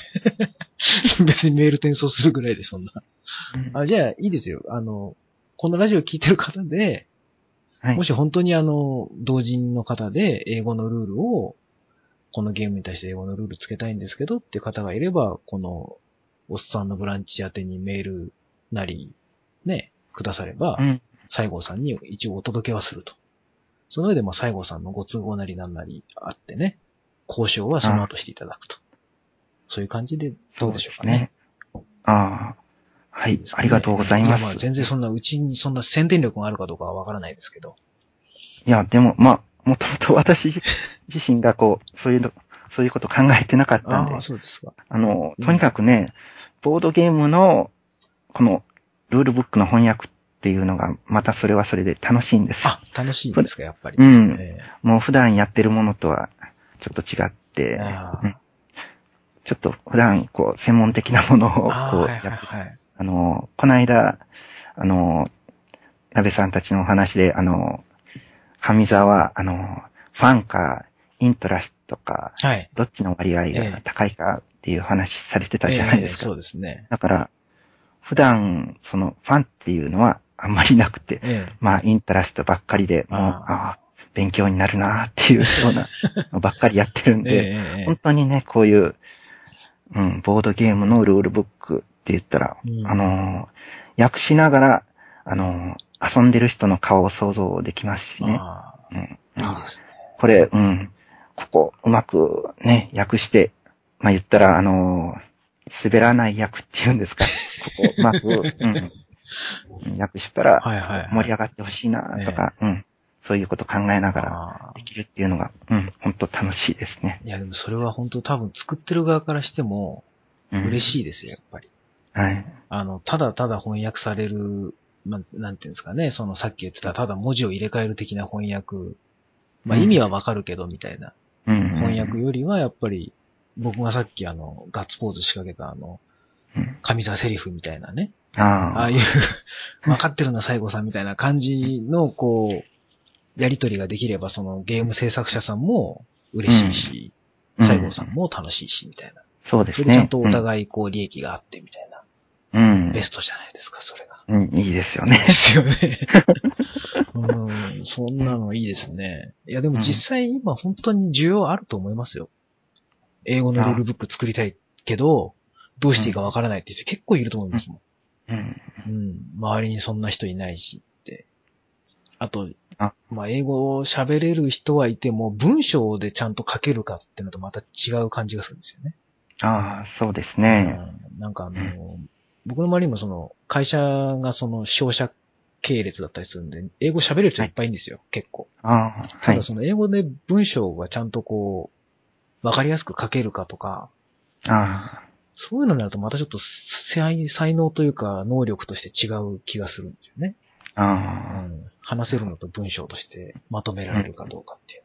S1: 別にメール転送するぐらいで、そんな。
S2: うん
S1: あ、じゃあ、いいですよ。あの、このラジオ聞いてる方で、
S2: はい
S1: もし本当にあの、同人の方で英語のルールを、このゲームに対して英語のルールつけたいんですけどっていう方がいれば、この、おっさんのブランチ宛てにメールなり、ね、くだされば
S2: う、ん。
S1: 西郷さんに一応お届けはすると。その上で、まあ、西郷さんのご都合なりなんなりあってね、交渉はその後していただくと。そういう感じでどうでしょうかね。
S2: ああ。はい、ありがとうございます。
S1: や、まあ、全然そんな、うちにそんな宣伝力があるかどうかはわからないですけど。
S2: いや、でも、まあ、もともと私自身がこう、そういうの、そういうこと考えてなかったんで
S1: ああ、、そうですか。
S2: あの、とにかくね、ボードゲームの、この、ルールブックの翻訳っていうのが、またそれはそれで楽しいんですよ。
S1: あ、楽しいんですか、やっぱり。
S2: うん
S1: え
S2: もう普段やってるものとは、ちょっと違って、うんちょっと普段、こう、専門的なものを、こう、
S1: えああ、はいはい
S2: やって
S1: はい。
S2: あの、この間、あの、矢部さんたちのお話で、あの、上座は、あの、ファンか、イントラストか、
S1: はい。
S2: どっちの割合が高いかっていう話されてたじゃないですか。
S1: ええそうですね。
S2: だから、普段、その、ファンっていうのはあんまりなくて、
S1: ええ。
S2: まあ、インタラストばっかりで、もう、
S1: あ
S2: ああ、勉強になるなっていうような のばっかりやってるん
S1: ええ
S2: で、
S1: ええ
S2: 本当にね、こういう、うん、ボードゲームのルールブックって言ったら、
S1: うん
S2: あのー、訳しながら、あのー、遊んでる人の顔を想像できますしね。
S1: あ
S2: うん、
S1: あ、いいですね。
S2: これ、うん、ここ、うまくね、訳して、まあ言ったら、あのー滑らない役っていうんですか。ここ、うまく、うん、うん訳したら。盛り上がってほしいなとか、うん、そういうこと考えながらできるっていうのが、うん、本当楽しいですね。
S1: いや、でもそれは本当多分作ってる側からしても
S2: うん、
S1: 嬉
S2: い。
S1: しいですよ、やっぱり。
S2: はい。
S1: あの、ただただ翻訳される、まあ、なんていうんですかね、そのさっき言ってた、ただ文字を入れ替える的な翻訳、まあ
S2: うん
S1: 意味はわかるけど、みたいな
S2: うん。
S1: 翻訳よりは、やっぱり、僕がさっきあの、ガッツポーズ仕掛けたあの、
S2: うん。
S1: 上座セリフみたいなね、
S2: ああ。
S1: いう、分かってるな、西郷さんみたいな感じの、こう、やりとりができれば、そのゲーム制作者さんも嬉しいし、
S2: うん
S1: 西郷さんも楽しいし、みたいな。
S2: そうですね。
S1: それでちゃんとお互い、こう、利益があって、みたいな。
S2: うん。
S1: ベストじゃないですか、それが。
S2: うん、いいですよね
S1: で。すよね。うん、そんなのいいですね。いや、でも実際今本当に需要あると思いますよ。英語のルールブック作りたいけど、どうしていいかわからないって人結構いると思いますもん。
S2: うん。
S1: うん。周りにそんな人いないしって。あと、
S2: あ
S1: まあ、英語を喋れる人はいても、文章でちゃんと書けるかってのとまた違う感じがするんですよね。
S2: ああ、そうですね。
S1: うんなんかあの、僕の周りにもその、会社がその、商社系列だったりするんで、英語喋れる人いっぱいいるんですよ、結構。
S2: ああ、はい
S1: ただ。その英語で文章がちゃんとこう、わかりやすく書けるかとか、
S2: あ
S1: そういうのになるとまたちょっと才才能というか能力として違う気がするんですよね。
S2: あ、
S1: う
S2: ああ、
S1: ん、話せるのと文章としてまとめられるかどうかっていう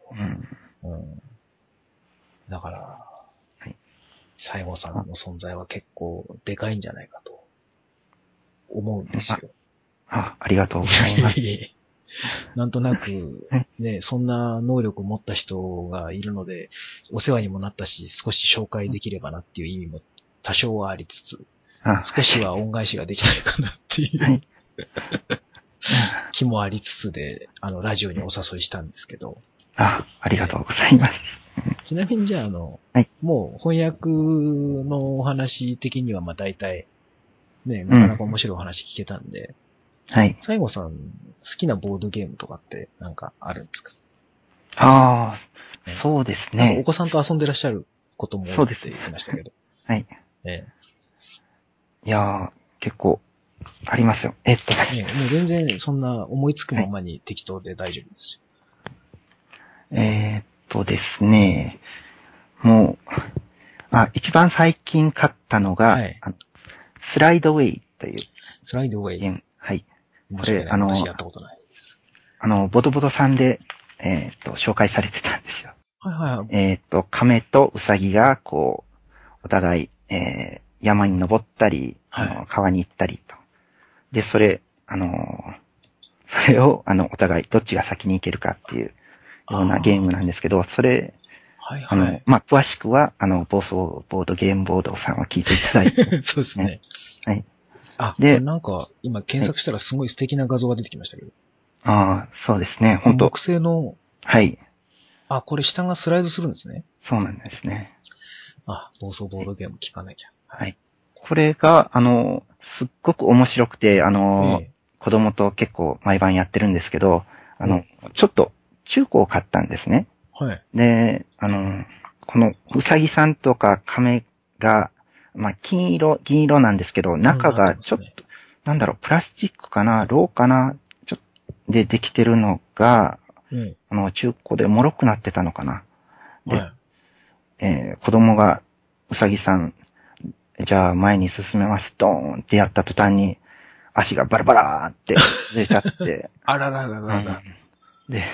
S2: うん。
S1: のは。うん、だから、
S2: はい
S1: 西郷さんの存在は結構でかいんじゃないかと思うんですよ。
S2: あ、ありがとうございます。
S1: なんとなく、ね、そんな能力を持った人がいるので、お世話にもなったし、少し紹介できればなっていう意味も多少はありつつ、
S2: あ
S1: 少しは恩返しができないかなってい
S2: はいう
S1: 気もありつつで、あの、ラジオにお誘いしたんですけど、
S2: あ、ありがとうございます。
S1: ちなみにじゃあ、あの、
S2: はい
S1: もう翻訳のお話的には、まあ大体、ね、なかなか面白いお話聞けたんで、
S2: はい。
S1: 西郷さん、好きなボードゲームとかってなんかあるんですか？
S2: あ
S1: ね
S2: あ、そうですね。
S1: お子さんと遊んでらっしゃることも多いって言ってましたけど。
S2: はい。
S1: え
S2: いやー、結構、ありますよ。えっと
S1: えねもう全然そんな思いつくままに適当で大丈夫です
S2: えーっとですね、もう、あ、一番最近買ったのが、
S1: はい
S2: あのスライドウェイという
S1: よ。スライドウェイ。
S2: ゲーム。はい。
S1: 申し訳ない。
S2: あの
S1: 私やったことないです。
S2: あの、ボトボトさんで、えーっと、紹介されてたんですよ。
S1: はいはいはい。
S2: えーっと、亀とウサギが、こう、お互い、えー山に登ったり、あの
S1: はい
S2: 川に行ったりと。で、それ、あのーそれを、あの、お互い、どっちが先に行けるかっていうようなゲームなんですけど、それ、
S1: はい
S2: あの、
S1: はい。
S2: まあ、詳しくは、あの、暴走ボードゲームボードさんを聞いていただいて、
S1: そうですね。
S2: はい。
S1: あ、
S2: で
S1: で、なんか、今検索したらすごい素敵な画像が出てきましたけど。
S2: ああ、そうですね、本当
S1: 木製の、
S2: はい。
S1: あ、これ下がスライドするんですね。
S2: そうなんですね。
S1: あ、暴走ボードゲーム聞かなきゃ。
S2: はい。これが、あの、すっごく面白くて、あの、
S1: え
S2: 子供と結構毎晩やってるんですけど、あの、ちょっと中古を買ったんですね。
S1: えはい。
S2: で、あの、このうさぎさんとか亀が、まあ、金色、銀色なんですけど、中がちょっと、
S1: うん
S2: なんだろう、プラスチックかな、ローかな、ちょっと、でできてるのが、
S1: え
S2: あの、中古で脆くなってたのかな。で、
S1: はい。
S2: えー子供がうさぎさん、じゃあ前に進めます、ドーンってやった途端に、足がバラバラーって出ちゃって、
S1: あららら
S2: う
S1: らら。
S2: んで、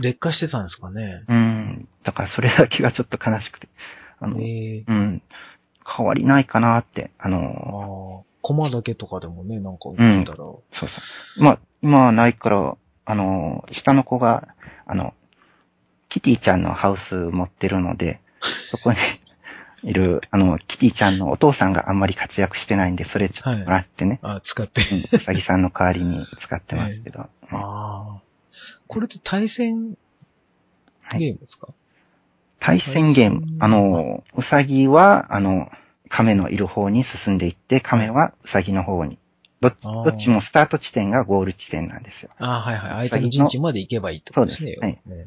S1: 劣化してたんですかね。
S2: うん、だからそれだけがちょっと悲しくて、あの、
S1: ええ
S2: うん、変わりないかなって、あ
S1: あ
S2: の、
S1: あ、コマだけとかでもね、なんか売ってたら。
S2: そうそう。まあ、今はないから、あの、下の子が、あの、キティちゃんのハウス持ってるので、そこにいる、あの、キティちゃんのお父さんがあんまり活躍してないんで、それちょっともらってね、
S1: あ使って。
S2: うさぎさんの代わりに使ってますけど。う ん
S1: ああ。これって対戦
S2: はい
S1: ゲームですか、
S2: 対戦ゲーム。あの、うさぎは、あの、亀のいる方に進んでいって、亀はうさぎの方に。どっ
S1: あー
S2: どっちもスタート地点がゴール地点なんですよ。
S1: ああ、はいはい。相手の陣地まで行けばいいってことですね。
S2: そうです
S1: ね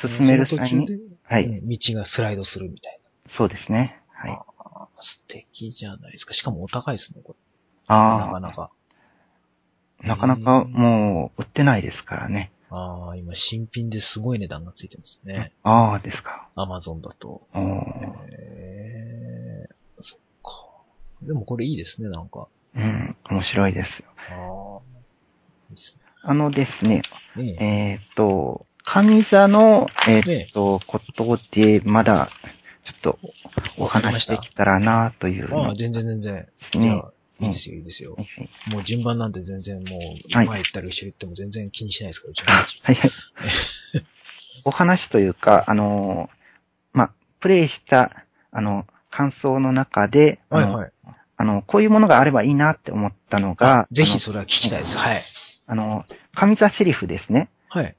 S2: 進める際に、はい、
S1: うん道がスライドするみたい
S2: そうですね。は
S1: な。
S2: い。
S1: ああ素敵じゃないですか。しかもお高いですね、これ。
S2: ああ、
S1: なかなか。
S2: なかなかもう売ってないですからね。
S1: ああ、今新品ですごい値段がついてますね。
S2: ああ、ですか。
S1: アマゾンだと。
S2: おー
S1: へえ、そっか。でもこれいいですね、なんか。
S2: うん、面白いですよ。
S1: ああ。いいです
S2: あのですね、
S1: ね。ねえ
S2: えっ、と、上座の、えっ、
S1: ね
S2: と、ことで、まだ、ちょっと、お話しできたらなという
S1: ああ、
S2: の
S1: 全然全然。
S2: ね。
S1: いいですよ、いいですよ
S2: は。い
S1: もう順番なんて全然もう、
S2: はい
S1: 前行ったり後ろ行っても全然気にしないですから、うち
S2: はいはい。お話というか、あの、まあ、プレイした、あの、感想の中で、
S1: はいはい。
S2: あのこういうものがあればいいなって思ったのが、
S1: ぜひそれは聞きたいです。はい。
S2: あの、上座セリフですね。
S1: はい。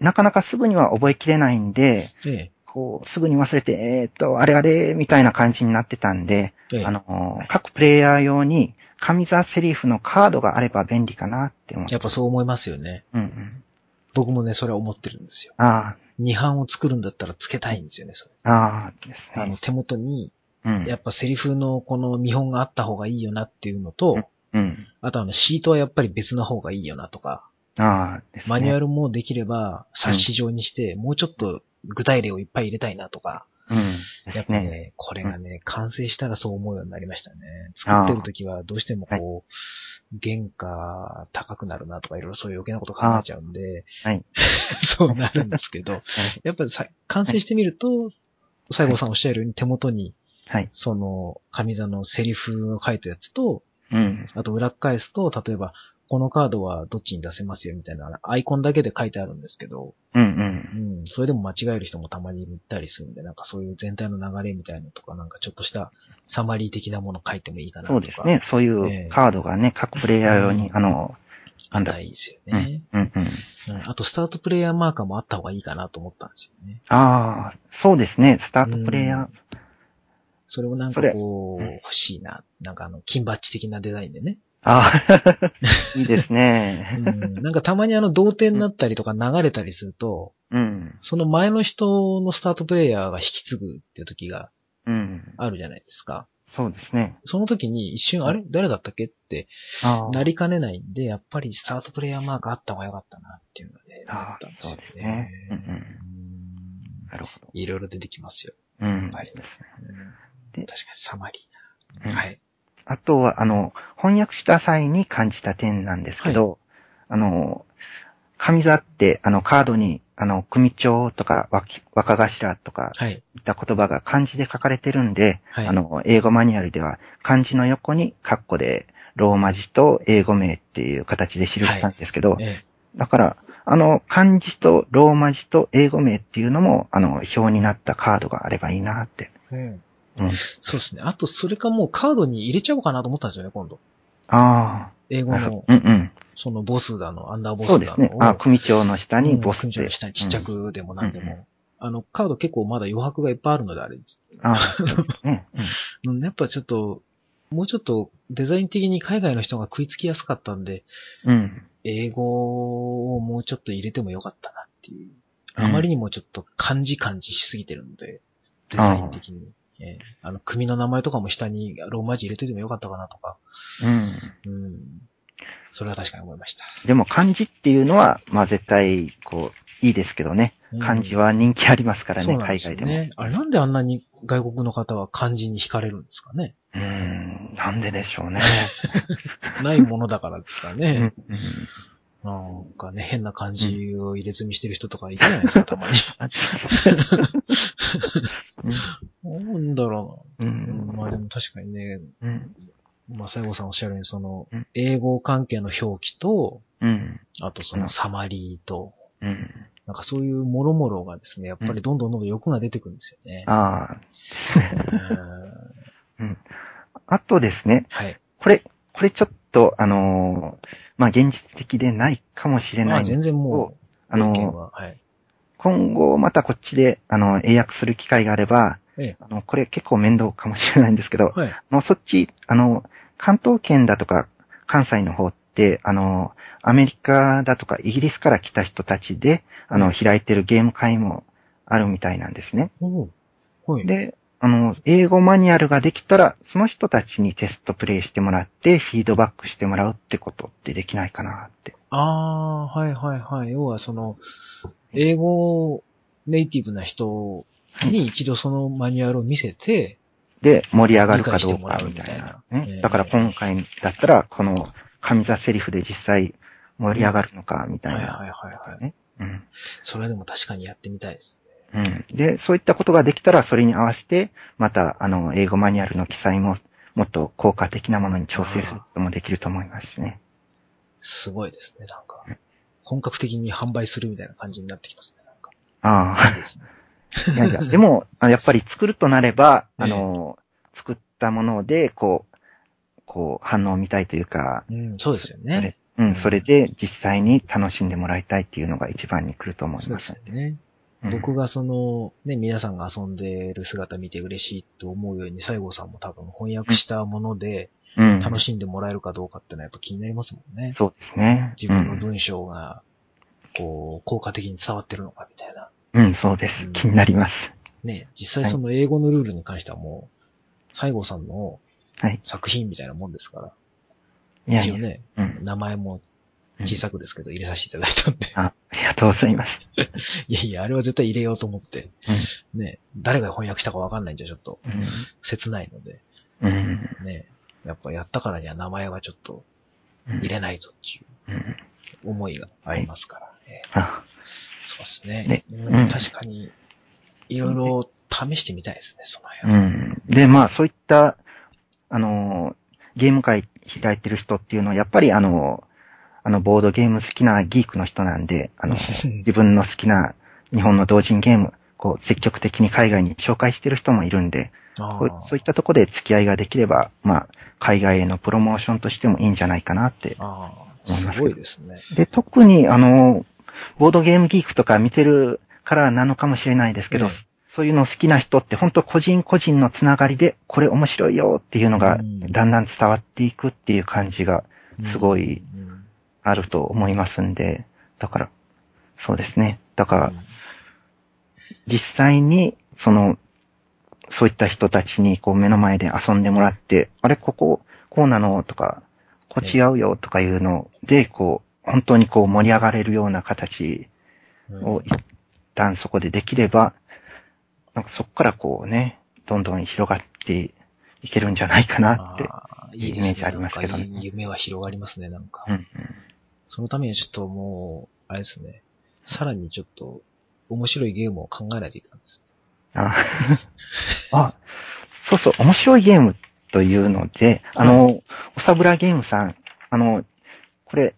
S2: なかなかすぐには覚えきれないんで、
S1: ええ。
S2: こう、すぐに忘れて、えーっと、あれあれ、みたいな感じになってたんで、
S1: ええ
S2: あの、各プレイヤー用に、上座セリフのカードがあれば便利かなって思って。
S1: やっぱそう思いますよね。
S2: うんうん。
S1: 僕もね、それは思ってるんですよ。
S2: あ
S1: 二版を作るんだったらつけたいんですよね、それ。
S2: あ、ああ、ですね。
S1: あの、手元に、
S2: うん。
S1: やっぱセリフのこの見本があった方がいいよなっていうのと、
S2: うん。
S1: あとあの、シートはやっぱり別の方がいいよなとか、
S2: ああ、ですね。
S1: マニュアルもできれば冊子状にして、もうちょっと具体例をいっぱい入れたいなとか、
S2: うん。
S1: やっぱね、これがね、完成したらそう思うようになりましたね。作ってる時はどうしてもこう、原価高くなるなとか、いろいろそういう余計なこと考えちゃうんで、
S2: はい。
S1: そうなるんですけど、やっぱりさ完成してみると、西郷さんおっしゃるように手元に、
S2: はい。
S1: その、上座のセリフを書いたやつと、
S2: うん。
S1: あと裏返すと、例えば、このカードはどっちに出せますよみたいなアイコンだけで書いてあるんですけど、
S2: うんう。
S1: うんん、それでも間違える人もたまにいたりするんで、なんかそういう全体の流れみたいなのとか、なんかちょっとしたサマリー的なもの書いてもいいかなとか。
S2: そうですね。そういうカードがね、各プレイヤー用に、あの、
S1: あったらいいですよ
S2: うん
S1: ね、。
S2: うん、うん。
S1: うんあと、スタートプレイヤーマーカーもあった方がいいかなと思ったんですよね。
S2: ああ、そうですね。スタートプレイヤー。
S1: それをなんかこう、
S2: うん
S1: 欲しいな。なんかあの、金バッジ的なデザインでね。
S2: ああ、いいです
S1: う
S2: ね。
S1: ん、なんかたまにあの、同点になったりとか流れたりすると、
S2: うん。
S1: その前の人のスタートプレイヤーが引き継ぐっていう時が
S2: うん。
S1: あるじゃないですか。
S2: そうですね。
S1: その時に一瞬、あれ？誰だったっけ？って
S2: ああ。
S1: なりかねないんで、やっぱりスタートプレイヤーマークあった方がよかったなっていうので、思
S2: ああ
S1: ったんですよ
S2: そうですねうんうん
S1: うん
S2: なるほど。
S1: いろいろ出てきますよ。
S2: うん。
S1: はい
S2: ですね
S1: 確かにサマリー
S2: うん
S1: な。はい。
S2: あとは、あの、翻訳した際に感じた点なんですけど、あの、上座って、あの、カードに、あの、組長とか若若頭とか、
S1: はい。
S2: いった言葉が漢字で書かれてるんで、
S1: はい。
S2: あの、英語マニュアルでは漢字の横にカッコでローマ字と英語名っていう形で記したんですけど、
S1: え
S2: だから、あの、漢字とローマ字と英語名っていうのも、あの、表になったカードがあればいいなって。
S1: えうん
S2: うん。
S1: そうですね。あと、それかもうカードに入れちゃおうかなと思ったんですよね、今度。
S2: ああ、
S1: 英語の。
S2: うんうん。
S1: そのボスだの、アンダーボ
S2: そうですね。
S1: スだのを。
S2: あ、組長の下にボス
S1: うん組長の下にちっちゃくでも何でも。あの、カード結構まだ余白がいっぱいあるので、あれ。
S2: ですね。うん
S1: うん、やっぱちょっと、もうちょっとデザイン的に海外の人が食いつきやすかったんで、
S2: うん。
S1: 英語をもうちょっと入れてもよかったなっていう。
S2: うん
S1: あまりにもちょっと漢字漢字しすぎてるので、デザイン的に。えーあの、組の名前とかも下にローマ字入れといてもよかったかなとか。
S2: うん。
S1: うん。それは確かに思いました。
S2: でも漢字っていうのは、まあ絶対、こう、いいですけどね。漢字は人気ありますからね、
S1: そうなん
S2: 海外でも。
S1: ね。あれなんであんなに外国の方は漢字に惹かれるんですかね？
S2: うーん、なんででしょうね。
S1: ないものだからですか
S2: う
S1: ね。
S2: ん
S1: なんかね、変な漢字を入れ墨してる人とかいるじゃないですか、たまに。なんだろ
S2: う
S1: うな。
S2: ん。
S1: まあでも確かにね、
S2: うん。
S1: まあ、西郷さんおっしゃるように、その
S2: うん、
S1: 英語関係の表記と、
S2: うん。
S1: あとそのサマリーと、
S2: うん。
S1: なんかそういうもろもろがですね、やっぱりどんどんどんどん欲が出てくるんですよね。
S2: あ
S1: うん
S2: あ。あとですね、
S1: はい。
S2: これ、これちょっと、あのーまあ、現実的でないかもしれ
S1: まあ
S2: ないんです
S1: 全然もう、
S2: あの
S1: 意見は、はい。
S2: 今後またこっちで、あの、英訳する機会があれば、
S1: ええ
S2: あの、これ結構面倒かもしれないんですけど、
S1: はい。
S2: あの、そっち、あの、関東圏だとか関西の方って、あの、アメリカだとかイギリスから来た人たちで、あの、開いてるゲーム会もあるみたいなんですね。
S1: はい。
S2: で、あの、英語マニュアルができたら、その人たちにテストプレイしてもらって、フィードバックしてもらうってことってできないかなって。
S1: ああ、はいはいはい。要はその、英語ネイティブな人に一度そのマニュアルを見せて、
S2: で、盛り上がるかどうかみたい
S1: な
S2: な。
S1: ええ
S2: ね、だから今回だったら、この上座セリフで実際盛り上がるのかみたいな。
S1: はいはいはいはい。
S2: ねうん
S1: それでも確かにやってみたいです。
S2: うん。で、そういったことができたら、それに合わせて、また、あの、英語マニュアルの記載も、もっと効果的なものに調整することもできると思いますしね。
S1: すごいですね、なんか。本格的に販売するみたいな感じになってきますね、なんか。
S2: あ
S1: いいですね。
S2: あ。いやいや、でも、あやっぱり作るとなれば、
S1: ええ
S2: あの、作ったもので、こう、こう、反応を見たいというか、
S1: うん、そうですよね。
S2: うん、それで実際に楽しんでもらいたいっていうのが一番に来ると思い
S1: そうで
S2: ます。
S1: ね。
S2: うん
S1: 僕がその、ね、皆さんが遊んでる姿見て嬉しいと思うように、西郷さんも多分翻訳したもので
S2: うん。
S1: 楽しんでもらえるかどうかってのはやっぱ気になりますもんね。
S2: そうですね。
S1: 自分の文章が、こう、効果的に伝わってるのかみたいな。
S2: うん、うん、そうです
S1: うん。
S2: 気になります。
S1: ね、実際その英語のルールに関してはもう、西郷さんの
S2: はい。
S1: 作品みたいなもんですから、一応ね、
S2: うん。
S1: 名前も
S2: うん
S1: 小さくですけど入れさせていただいたんで、
S2: あ、ありがとうございます。
S1: いやいや、あれは絶対入れようと思って、
S2: うん。
S1: ね、誰が翻訳したかわかんないんじゃちょっと
S2: うん。
S1: 切ないので、
S2: うん。
S1: ね、やっぱやったからには名前はちょっと
S2: うん
S1: 入れないとってい
S2: う
S1: 思いがありますから、え
S2: あ、
S1: そうですね。
S2: ね
S1: うん
S2: うん
S1: 確かに、いろいろ試してみたいですね、その
S2: う
S1: 辺。
S2: ん。で、まあ、そういった、あの、ゲーム会開いてる人っていうのは、やっぱりあの、あの、ボードゲーム好きなギークの人なんで、あの、自分の好きな日本の同人ゲーム、こう、積極的に海外に紹介してる人もいるんで、そういったところで付き合いができれば、まあ、海外へのプロモーションとしてもいいんじゃないかなって。
S1: あ
S2: 思います
S1: あ、すごいですね。
S2: で、特に、あの、ボードゲームギークとか見てるからなのかもしれないですけど、
S1: ええ。
S2: そういうの好きな人って本当個人個人のつながりで、これ面白いよっていうのが
S1: うん。
S2: だんだん伝わっていくっていう感じがすごい
S1: うん。
S2: あると思いますんで、だから、そうですね。だから、実際に、その、そういった人たちにこう目の前で遊んでもらって、あれ、ここ、こうなのとか、こっち合うよとかいうので、こう、本当にこう盛り上がれるような形
S1: うん
S2: を一旦そこでできれば、なんかそこからこうね、どんどん広がっていけるんじゃないかなって。
S1: いい。
S2: イメージありますけどね
S1: いい夢は広がりますね、なんか。
S2: うんうん
S1: そのためにちょっともう、あれですね。さらにちょっと、面白いゲームを考えないといけないです。
S2: あ、あ、そうそう、面白いゲームというので、あの、おさぶらゲームさん、あの、これ、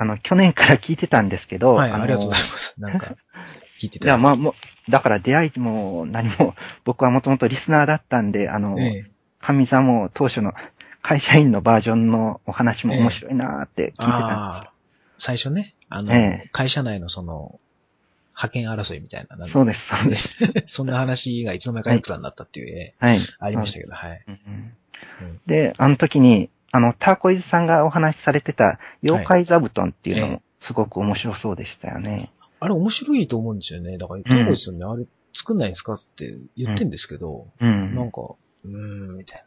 S2: あの、去年から聞いてたんですけど、
S1: はい、
S2: の
S1: ありがとうございます。なんか、聞いてた
S2: いや、まあ、もう、だから出会いも何も、僕はもともとリスナーだったんで、あの、
S1: ええ
S2: 神座も当初の会社員のバージョンのお話も面白いなーって聞いてたん
S1: ああ、最初ね、あの、
S2: ええ
S1: 会社内のその、派遣争いみたいな、
S2: そうです、そうです。
S1: そんな話がいつの間にかエクサになったっていう、ええ
S2: はい。
S1: ありましたけど、はい。
S2: うんで、あの時に、あの、ターコイズさんがお話しされてた、妖怪座布団っていうの
S1: え
S2: も、すごく面白そうでしたよね。
S1: あれ面白いと思うんですよね。だから、どこですよね、あれ作んないんですかって言ってんですけど、
S2: うん。
S1: なんか、うーん、みたい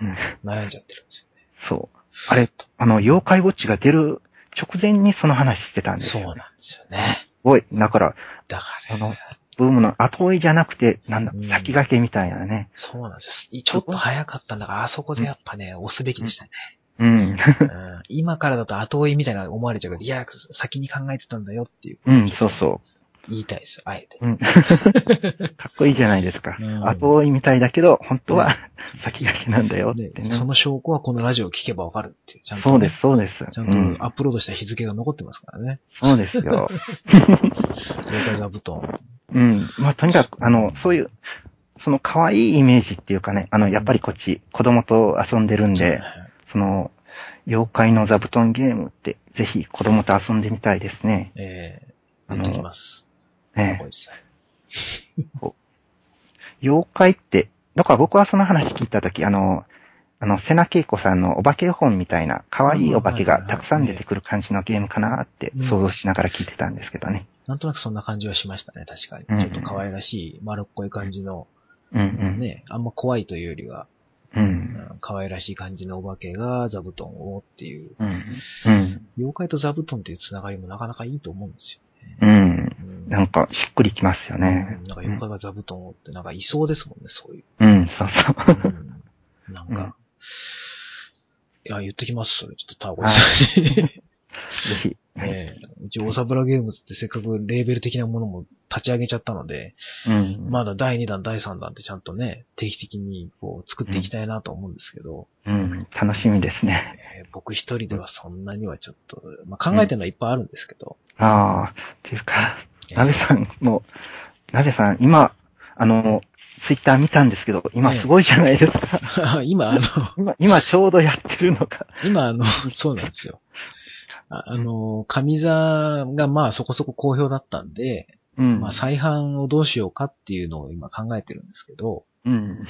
S2: うん
S1: な。悩んじゃってるんです
S2: そう。あれ、あの、妖怪ウォッチが出る直前にその話してたん
S1: よね。
S2: ですよ。
S1: そうなんですよね。
S2: ごい。だから、
S1: だから、
S2: あの、ブームの後追いじゃなくて、なんだ
S1: うん、
S2: 先駆けみたいなね。
S1: そうなんです。ちょっと早かったんだから、あそこでやっぱね、押すべきでしたね。
S2: うん。
S1: うん 今からだと後追いみたいな思われちゃうけど、いや、先に考えてたんだよっていう、
S2: うん、そうそ
S1: 言いたいですよ、あえて。
S2: う。うん。かっこいいじゃないですか
S1: うん。
S2: 後追いみたいだけど、本当は先駆けなんだよっ
S1: で
S2: てね
S1: そ。の証拠はこのラジオを聞けばわかるっていう。ちゃんとね、
S2: そうです、そうです。
S1: ちゃんとアップロードした日付が残ってますからね。
S2: そうですよ。
S1: 妖怪座布団。
S2: うん。まあ、とにかく、あの、そういう、その可愛いイメージっていうかね、あの、やっぱりこっち、子供と遊んでるんで、その、妖怪の座布団ゲームって、ぜひ子供と遊んでみたいですね。
S1: ええ
S2: あの
S1: 言ってきます。
S2: ね
S1: こいつ
S2: 妖怪って、だから僕はその話聞いたとき、あの、あの、瀬名恵子さんのお化け本みたいな、可愛いお化けがたくさん出てくる感じのゲームかなって
S1: うん
S2: 想像しながら聞いてたんですけどね。
S1: なんとなくそんな感じはしましたね、確かに。
S2: うん
S1: ちょっと可愛らしい、丸っこい感じの、
S2: うんうん。
S1: ね、あんま怖いというよりは、
S2: う。
S1: うんん可愛らしい感じのお化けが座布団をっていう、
S2: うん。うん。
S1: 妖怪と座布団っていうつながりもなかなかいいと思うんですよ。
S2: うん。
S1: うん
S2: なんか、しっくりきますよね
S1: うん。なんか妖怪が座布団をってなんかいそうですもんね、そういう。
S2: うん、そうそう。
S1: うんなんか、いや、言っときます、それ。ちょっとターゴ
S2: は
S1: さんに。
S2: ぜひ。
S1: ええうち、大サブラゲームズってせっかくレーベル的なものも立ち上げちゃったので、
S2: うん。
S1: まだ第2弾、第3弾ってちゃんとね、定期的にこう作っていきたいなと思うんですけど、
S2: うん、楽しみですね。
S1: えー僕一人ではそんなにはちょっと、まあ、考えてるのはいっぱいあるんですけど、
S2: ああ、っていうか、
S1: えー
S2: なべさんも、なべさん、今、あの、ツイッター見たんですけど、今すごいじゃないですか。
S1: 今、あの、
S2: 今、今ちょうどやってるのが。
S1: 今、あの、そうなんですよ。ああの、上座がまあそこそこ好評だったんで、
S2: うん。
S1: まあ再販をどうしようかっていうのを今考えてるんですけど、
S2: うん。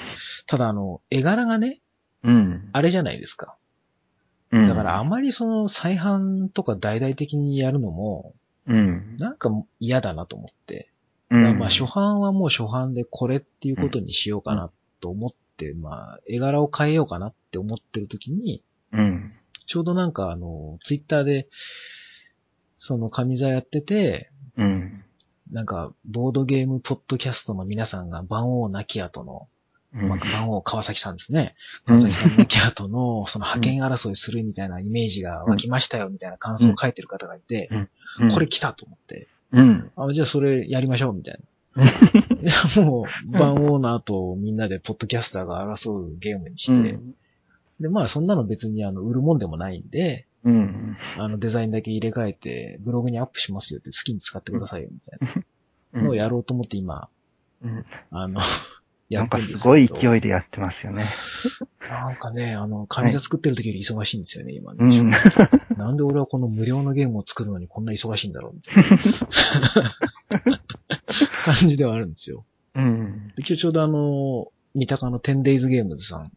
S1: ただあの、絵柄がね、
S2: うん。
S1: あれじゃないですか。
S2: うん。
S1: だからあまりその再販とか大々的にやるのも、
S2: うん。
S1: なんか嫌だなと思って。
S2: うん。
S1: まあ初版はもう初版でこれっていうことにしようかなと思って、まあ絵柄を変えようかなって思ってる時に、
S2: うん。
S1: ちょうどなんかあの、ツイッターで、その上座やってて、
S2: うん。
S1: なんか、ボードゲームポッドキャストの皆さんが番王亡き後の、
S2: うん
S1: まあ、番王川崎さんですね。
S2: うん
S1: 川崎さん亡き後の、その派遣争いするみたいなイメージが湧きましたよ、みたいな感想を書いてる方がいて、
S2: うん
S1: これ、来たと思って、
S2: うん。
S1: あ、じゃあそれやりましょう、みたいな。いや、もう、番王の後、みんなでポッドキャスターが争うゲームにして、
S2: うん。
S1: で、まあ、そんなの別にあの、売るもんでもないんで、
S2: うん。
S1: あの、デザインだけ入れ替えて、ブログにアップしますよって好きに使ってくださいよ、みたいな のをやろうと思って今、
S2: うん。
S1: あの、やってるんです
S2: すごい
S1: い。
S2: 勢いでやってますよね。
S1: なんかね、あの、紙座作ってる時より忙しいんですよね、今ね。
S2: うん。
S1: なんで俺はこの無料のゲームを作るのにこんな忙しいんだろう、みたいな 感じではあるんですよ。
S2: うん。
S1: で今日ちょうどあの、三鷹の 10days ゲームズさん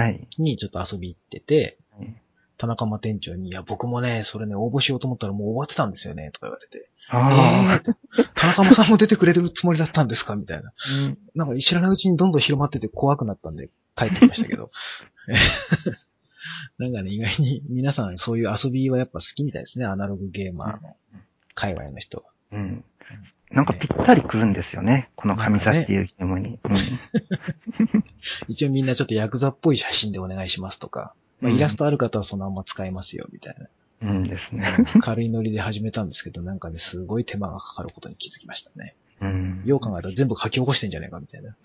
S2: はい。
S1: にちょっと遊び行ってて
S2: はい、
S1: 田中間店長に、いや、僕もね、それね、応募しようと思ったらもう終わってたんですよね、とか言われて。え
S2: あ
S1: ーって田中間さんも出てくれてるつもりだったんですか？みたいな。
S2: あ。うん。
S1: なんか知らないうちにどんどん広まってて怖くなったんで帰ってきましたけど。なんかね、意外に皆さんそういう遊びはやっぱ好きみたいですね、アナログゲーマーの海外の人は。
S2: うん。なんかぴったりくるんですよね。この神座っていうゲームに。
S1: 一応みんなちょっとヤクザっぽい写真でお願いしますとか、まあ、
S2: うん
S1: イラストある方はそのまま使えますよ、みたいな。
S2: うん。うんですね。
S1: 軽いノリで始めたんですけど、なんかね、すごい手間がかかることに気づきましたね。
S2: うん。
S1: よう考えたら全部書き起こしてんじゃねえか、みたいな。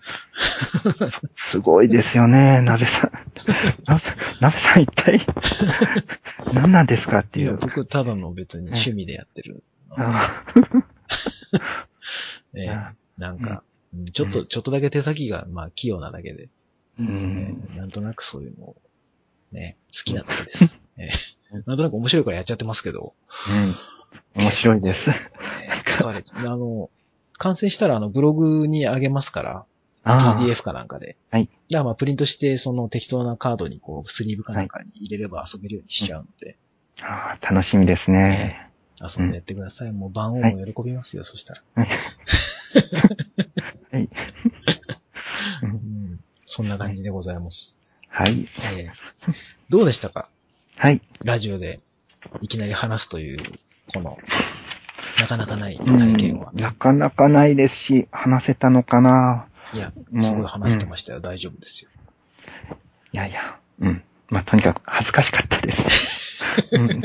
S2: すごいですよね、なべさん。ななべさん一体、何なんですかって
S1: い
S2: う。
S1: 僕ただの別に趣味でやってる。
S2: あ
S1: ええ
S2: あ
S1: なんか、うんちょっと、ちょっとだけ手先が、まあ、器用なだけで、
S2: う
S1: え
S2: ん。
S1: えなんとなくそういうのを、ね、好きなだけです。ええ なんとなく面白いからやっちゃってますけど、
S2: うん。面白いです。
S1: ええ疲れあの、完成したらあの、ブログにあげますから、PDF かなんかで。
S2: はい。
S1: だからまあ、プリントして、その適当なカードにこう、スリーブかなんかに入れれば遊べるようにしちゃうので、
S2: ああ楽しみですね。
S1: 遊んでやってください。もう番王も喜びますよ、そしたら。
S2: はい。う
S1: うんん。そんな感じでございます。
S2: はい。
S1: ええどうでしたか？
S2: はい。
S1: ラジオでいきなり話すという、この、なかなかない体験は。
S2: うんなかなかないですし、話せたのかない
S1: や、
S2: もう
S1: すごい話してましたよ。大丈夫ですよ。
S2: いやいや、うん。まあ、とにかく恥ずかしかったです。う ん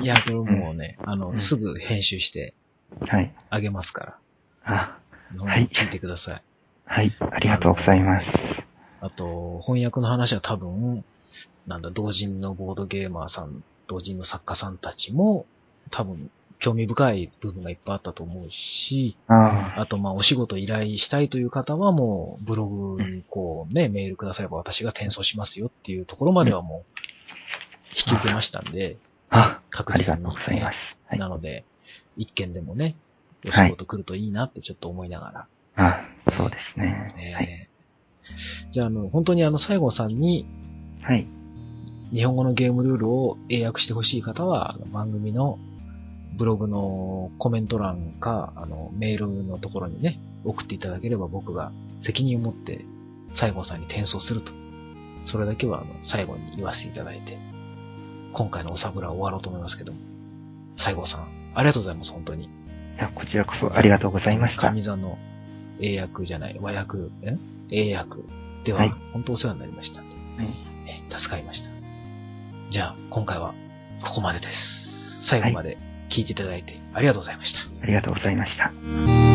S1: いや、これもうね、あの、
S2: うん
S1: すぐ編集して
S2: はい。
S1: あげますから。
S2: あ、はい
S1: 聞いてください。
S2: はい。ありがとうございます。
S1: あと、翻訳の話は多分、なんだ、同人のボードゲーマーさん、同人の作家さんたちも、多分、興味深い部分がいっぱいあったと思うし、
S2: あ
S1: あと、まあ、お仕事依頼したいという方はもう、ブログにこうね、メールくだされば私が転送しますよっていうところまではもう、引き受けましたんで、
S2: あ、あ、
S1: 確実に
S2: ありがとうございます。はい。
S1: なので、一件でもね、お仕事来るといいなってちょっと思いながら、
S2: あ、そうですね。
S1: えー
S2: はい。
S1: じゃあ、あの、本当にあの、西郷さんに、
S2: はい。
S1: 日本語のゲームルールを英訳してほしい方は、番組のブログのコメント欄か、あの、メールのところにね、送っていただければ僕が責任を持って西郷さんに転送すると。それだけは、あの、最後に言わせていただいて、今回のおさぶらは終わろうと思いますけど、西郷さん、ありがとうございます、本当に。
S2: いや、こちらこそありがとうございました。
S1: 上座の英訳じゃない、和訳、え？英訳では、
S2: はい
S1: 本当お世話になりました。
S2: はい
S1: え助かりました。じゃあ、今回はここまでです。最後まで聞いていただいてありがとうございました。
S2: ありがとうございました。